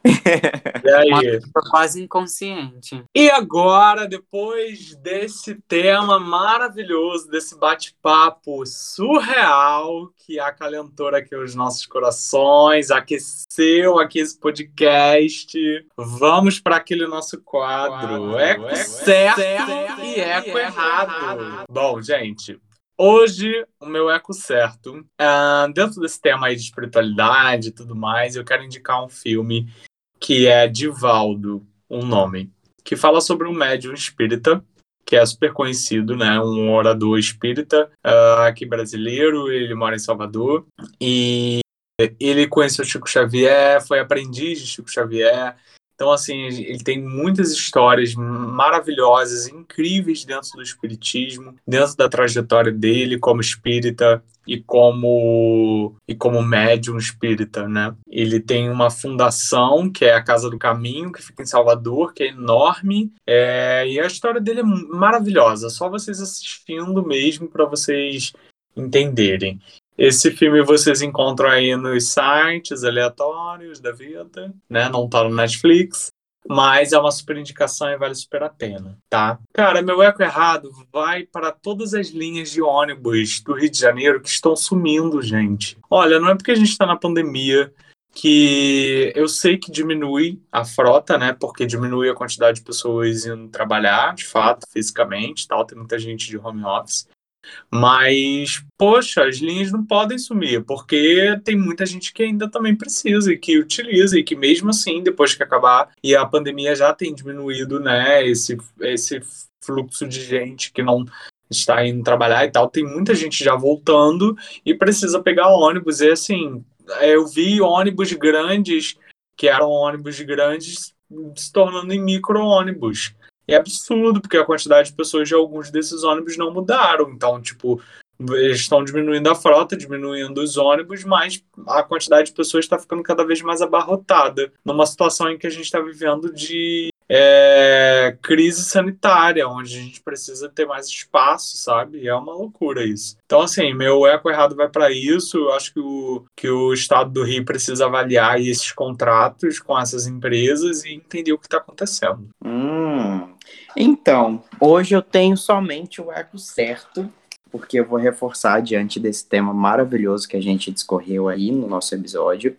E aí? Quase inconsciente. E agora, depois desse tema maravilhoso, desse bate-papo surreal que acalentou aqui os nossos corações, aqueceu aqui esse podcast, vamos para aquele nosso quadro. quadro. Eco, certo, certo e eco, eco errado. errado. Bom, gente, Hoje, o meu eco certo, uh, dentro desse tema aí de espiritualidade e tudo mais, eu quero indicar um filme que é Divaldo, um nome, que fala sobre um médium espírita que é super conhecido, né? Um orador espírita uh, aqui brasileiro, ele mora em Salvador e ele conheceu Chico Xavier, foi aprendiz de Chico Xavier. Então, assim, ele tem muitas histórias maravilhosas, incríveis dentro do espiritismo, dentro da trajetória dele como espírita e como e como médium espírita, né? Ele tem uma fundação que é a Casa do Caminho, que fica em Salvador, que é enorme, é, e a história dele é maravilhosa. Só vocês assistindo mesmo para vocês entenderem. Esse filme vocês encontram aí nos sites aleatórios da vida, né? Não tá no Netflix. Mas é uma super indicação e vale super a pena, tá? Cara, meu eco errado vai para todas as linhas de ônibus do Rio de Janeiro que estão sumindo, gente. Olha, não é porque a gente está na pandemia que eu sei que diminui a frota, né? Porque diminui a quantidade de pessoas indo trabalhar, de fato, fisicamente, tal. Tem muita gente de home office. Mas, poxa, as linhas não podem sumir, porque tem muita gente que ainda também precisa e que utiliza, e que mesmo assim, depois que acabar, e a pandemia já tem diminuído, né, esse, esse fluxo de gente que não está indo trabalhar e tal, tem muita gente já voltando e precisa pegar ônibus. E assim, eu vi ônibus grandes, que eram ônibus grandes, se tornando em micro-ônibus é absurdo, porque a quantidade de pessoas de alguns desses ônibus não mudaram. Então, tipo, eles estão diminuindo a frota, diminuindo os ônibus, mas a quantidade de pessoas está ficando cada vez mais abarrotada, numa situação em que a gente está vivendo de é, crise sanitária, onde a gente precisa ter mais espaço, sabe? É uma loucura isso. Então, assim, meu eco errado vai para isso. Eu acho que o, que o Estado do Rio precisa avaliar esses contratos com essas empresas e entender o que está acontecendo. Hum. Então, hoje eu tenho somente o eco certo, porque eu vou reforçar diante desse tema maravilhoso que a gente discorreu aí no nosso episódio.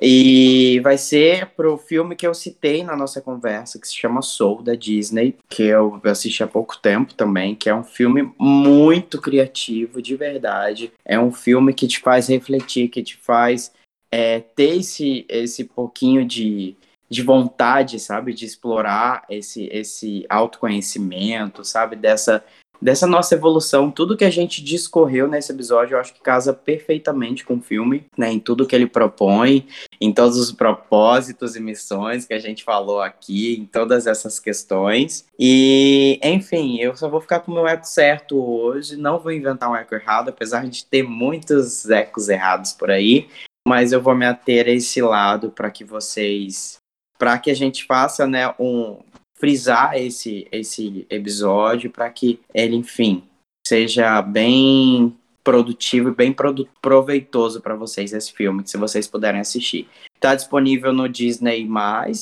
E vai ser pro filme que eu citei na nossa conversa, que se chama Soul, da Disney, que eu assisti há pouco tempo também, que é um filme muito criativo, de verdade. É um filme que te faz refletir, que te faz é, ter esse, esse pouquinho de, de vontade, sabe, de explorar esse, esse autoconhecimento, sabe, dessa dessa nossa evolução, tudo que a gente discorreu nesse episódio, eu acho que casa perfeitamente com o filme, né? Em tudo que ele propõe, em todos os propósitos e missões que a gente falou aqui, em todas essas questões. E, enfim, eu só vou ficar com o meu eco certo hoje, não vou inventar um eco errado, apesar de ter muitos ecos errados por aí, mas eu vou me ater a esse lado para que vocês para que a gente faça né, um, frisar esse, esse episódio para que ele, enfim, seja bem produtivo e bem proveitoso para vocês esse filme, se vocês puderem assistir. Está disponível no Disney+,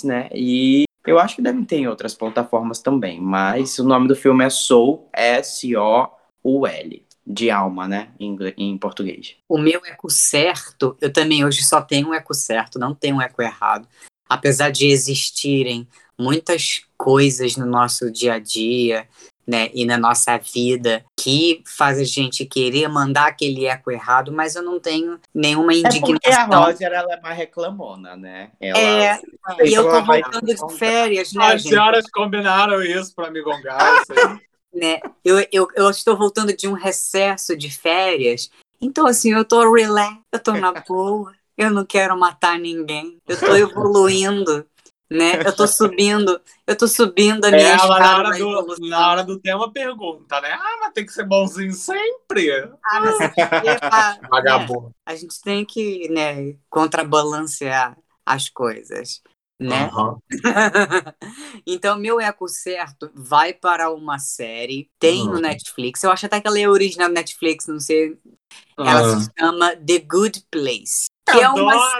né? E eu acho que devem ter em outras plataformas também, mas o nome do filme é Soul, S-O-U-L, de alma, né, em, em português. O meu eco certo, eu também hoje só tenho um eco certo, não tenho um eco errado. Apesar de existirem muitas coisas no nosso dia a dia, né, e na nossa vida que faz a gente querer mandar aquele eco errado, mas eu não tenho nenhuma indignação. É porque a Roger, ela é mais reclamona, né? Ela, é, e eu tô voltando de férias, né, As senhoras combinaram isso para me gongar, né? Eu, eu, eu estou voltando de um recesso de férias, então assim, eu tô relax, eu tô na boa, eu não quero matar ninguém, eu tô evoluindo, né? Eu tô subindo, eu tô subindo a minha é, escada na hora, do, na hora do tema pergunta, né? Ah, mas tem que ser bonzinho sempre. Ah, mas Vagabundo. Né? a gente tem que, né, contrabalancear as coisas, né? Uhum. então, meu eco certo vai para uma série, tem uhum. no Netflix. Eu acho até que ela é original do Netflix, não sei. Ela uhum. se chama The Good Place. É uma,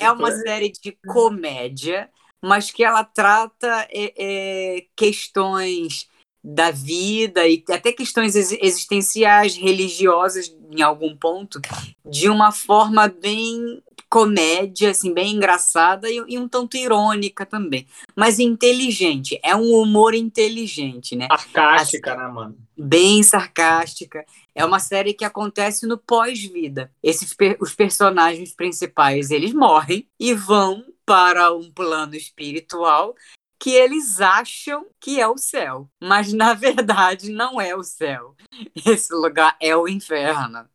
é uma série de comédia mas que ela trata é, é, questões da vida e até questões existenciais, religiosas em algum ponto, de uma forma bem comédia, assim, bem engraçada e, e, um tanto irônica também, mas inteligente. É um humor inteligente, né? Sarcástica, assim, né, mano? Bem sarcástica. É uma série que acontece no pós-vida. Esses os personagens principais, eles morrem e vão para um plano espiritual que eles acham que é o céu, mas na verdade não é o céu. Esse lugar é o inferno.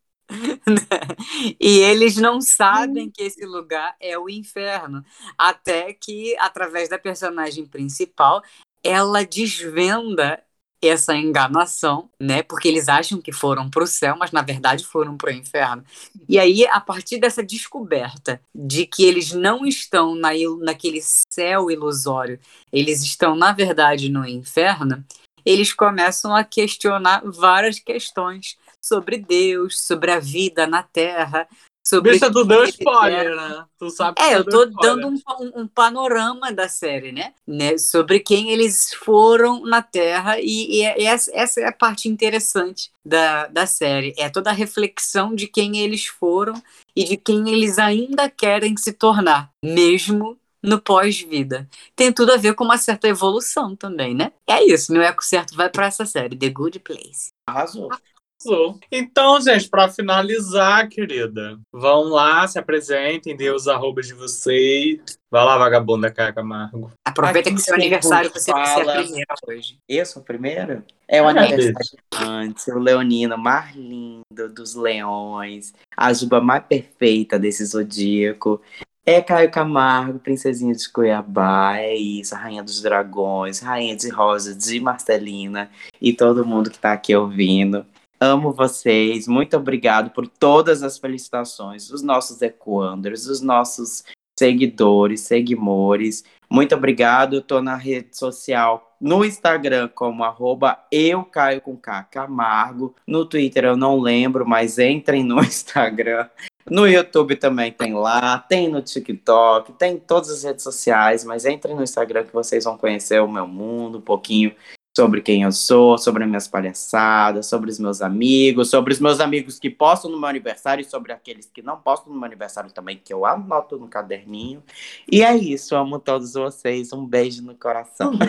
e eles não sabem que esse lugar é o inferno, até que através da personagem principal ela desvenda essa enganação, né? Porque eles acham que foram para o céu, mas na verdade foram para o inferno. E aí, a partir dessa descoberta de que eles não estão na, naquele céu ilusório, eles estão na verdade no inferno, eles começam a questionar várias questões sobre Deus, sobre a vida na Terra, sobre. Bicha, tu deu spoiler, né? Tu sabe É, eu tô dando um, um, panorama da série, né? né? Sobre quem eles foram na Terra, e, e, é, essa, essa é a parte interessante da, da série. É toda a reflexão de quem eles foram e de quem eles ainda querem se tornar, mesmo no pós-vida. Tem tudo a ver com uma certa evolução também, né? É isso, meu eco certo vai para essa série, The Good Place. Arrasou. Então, gente, para finalizar, querida, vão lá, se apresentem, dê os arrobas de vocês. Vai lá, vagabunda Caio Camargo. Aproveita Aqui que seu aniversário você fala... vai ser a primeira hoje. Eu sou a primeira? É o ah, aniversário antes, o leonino mais lindo dos leões, a juba mais perfeita desse zodíaco. É Caio Camargo, princesinha de Cuiabá, é isso, rainha dos dragões, rainha de rosa, de Marcelina e todo mundo que tá aqui ouvindo. Amo vocês, muito obrigado por todas as felicitações dos nossos Equanders, dos nossos seguidores, seguimores. Muito obrigado. Estou na rede social, no Instagram, como arroba eu caio com K Camargo. No Twitter eu não lembro, mas entrem no Instagram. No YouTube também tem lá, tem no TikTok, tem em todas as redes sociais, mas entrem no Instagram que vocês vão conhecer o meu mundo, um pouquinho sobre quem eu sou, sobre as minhas palhaçadas, sobre os meus amigos, sobre os meus amigos que postam no meu aniversário e sobre aqueles que não postam no meu aniversário também, que eu anoto no caderninho. E é isso, amo todos vocês. Um beijo no coração.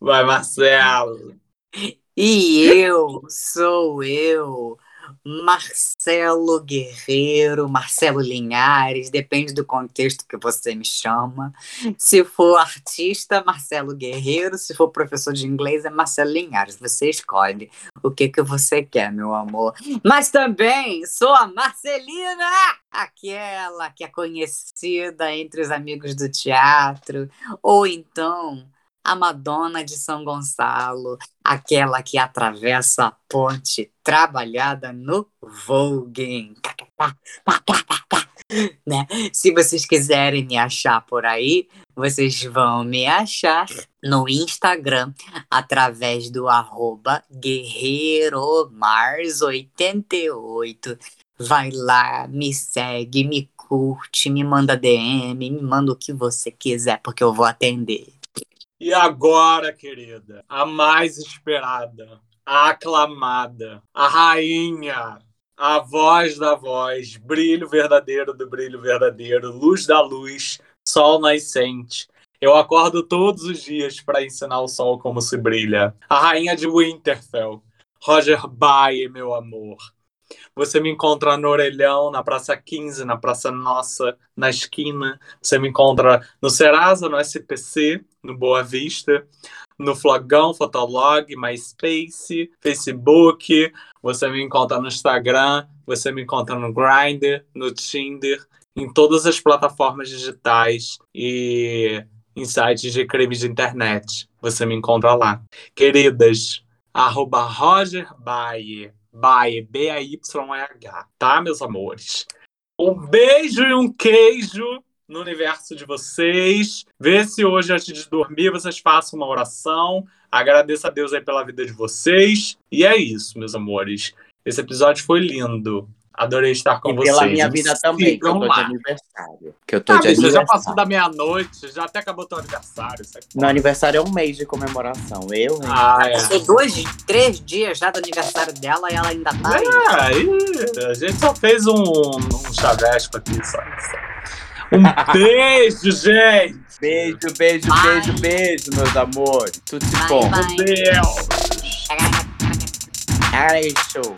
Vai, Marcelo. E eu sou eu. Marcelo Guerreiro, Marcelo Linhares, depende do contexto que você me chama. Se for artista, Marcelo Guerreiro, se for professor de inglês, é Marcelo Linhares. Você escolhe o que, que você quer, meu amor. Mas também sou a Marcelina, aquela que é conhecida entre os amigos do teatro, ou então a Madonna de São Gonçalo, aquela que atravessa a ponte trabalhada no Vogue. Né? Se vocês quiserem me achar por aí, vocês vão me achar no Instagram através do arroba guerreiromars88. Vai lá, me segue, me curte, me manda DM, me manda o que você quiser, porque eu vou atender. E agora, querida, a mais esperada, a aclamada, a rainha, a voz da voz, brilho verdadeiro do brilho verdadeiro, luz da luz, sol nascente. Eu acordo todos os dias para ensinar o sol como se brilha. A rainha de Winterfell, Roger Baie, meu amor. Você me encontra no Orelhão, na Praça 15, na Praça Nossa, na esquina. Você me encontra no Serasa, no SPC, no Boa Vista, no Flogão, Fotolog, MySpace, Facebook. Você me encontra no Instagram, você me encontra no Grindr, no Tinder, em todas as plataformas digitais e em sites de crimes de internet. Você me encontra lá. Queridas, arroba Roger Bayer Bae, B-A-Y-E-H, tá, meus amores? Um beijo e um queijo no universo de vocês. Vê se hoje, antes de dormir, vocês façam uma oração. Agradeço a Deus aí pela vida de vocês. E é isso, meus amores. Esse episódio foi lindo. Adorei estar com e vocês. Pela minha vida também, que eu tô de aniversário. Que eu tô ah, de aniversário. já passou da meia-noite, já até acabou teu aniversário. Meu aniversário é um mês de comemoração. Eu, hein? Ah, é. Passou dois, três dias já do aniversário dela e ela ainda tá aí. É, aí a gente só fez um, um chavesco aqui, só. Um beijo, gente! Beijo, beijo, bye. beijo, beijo, meus amores. Tudo de bom. Meu Deus! Ai, show.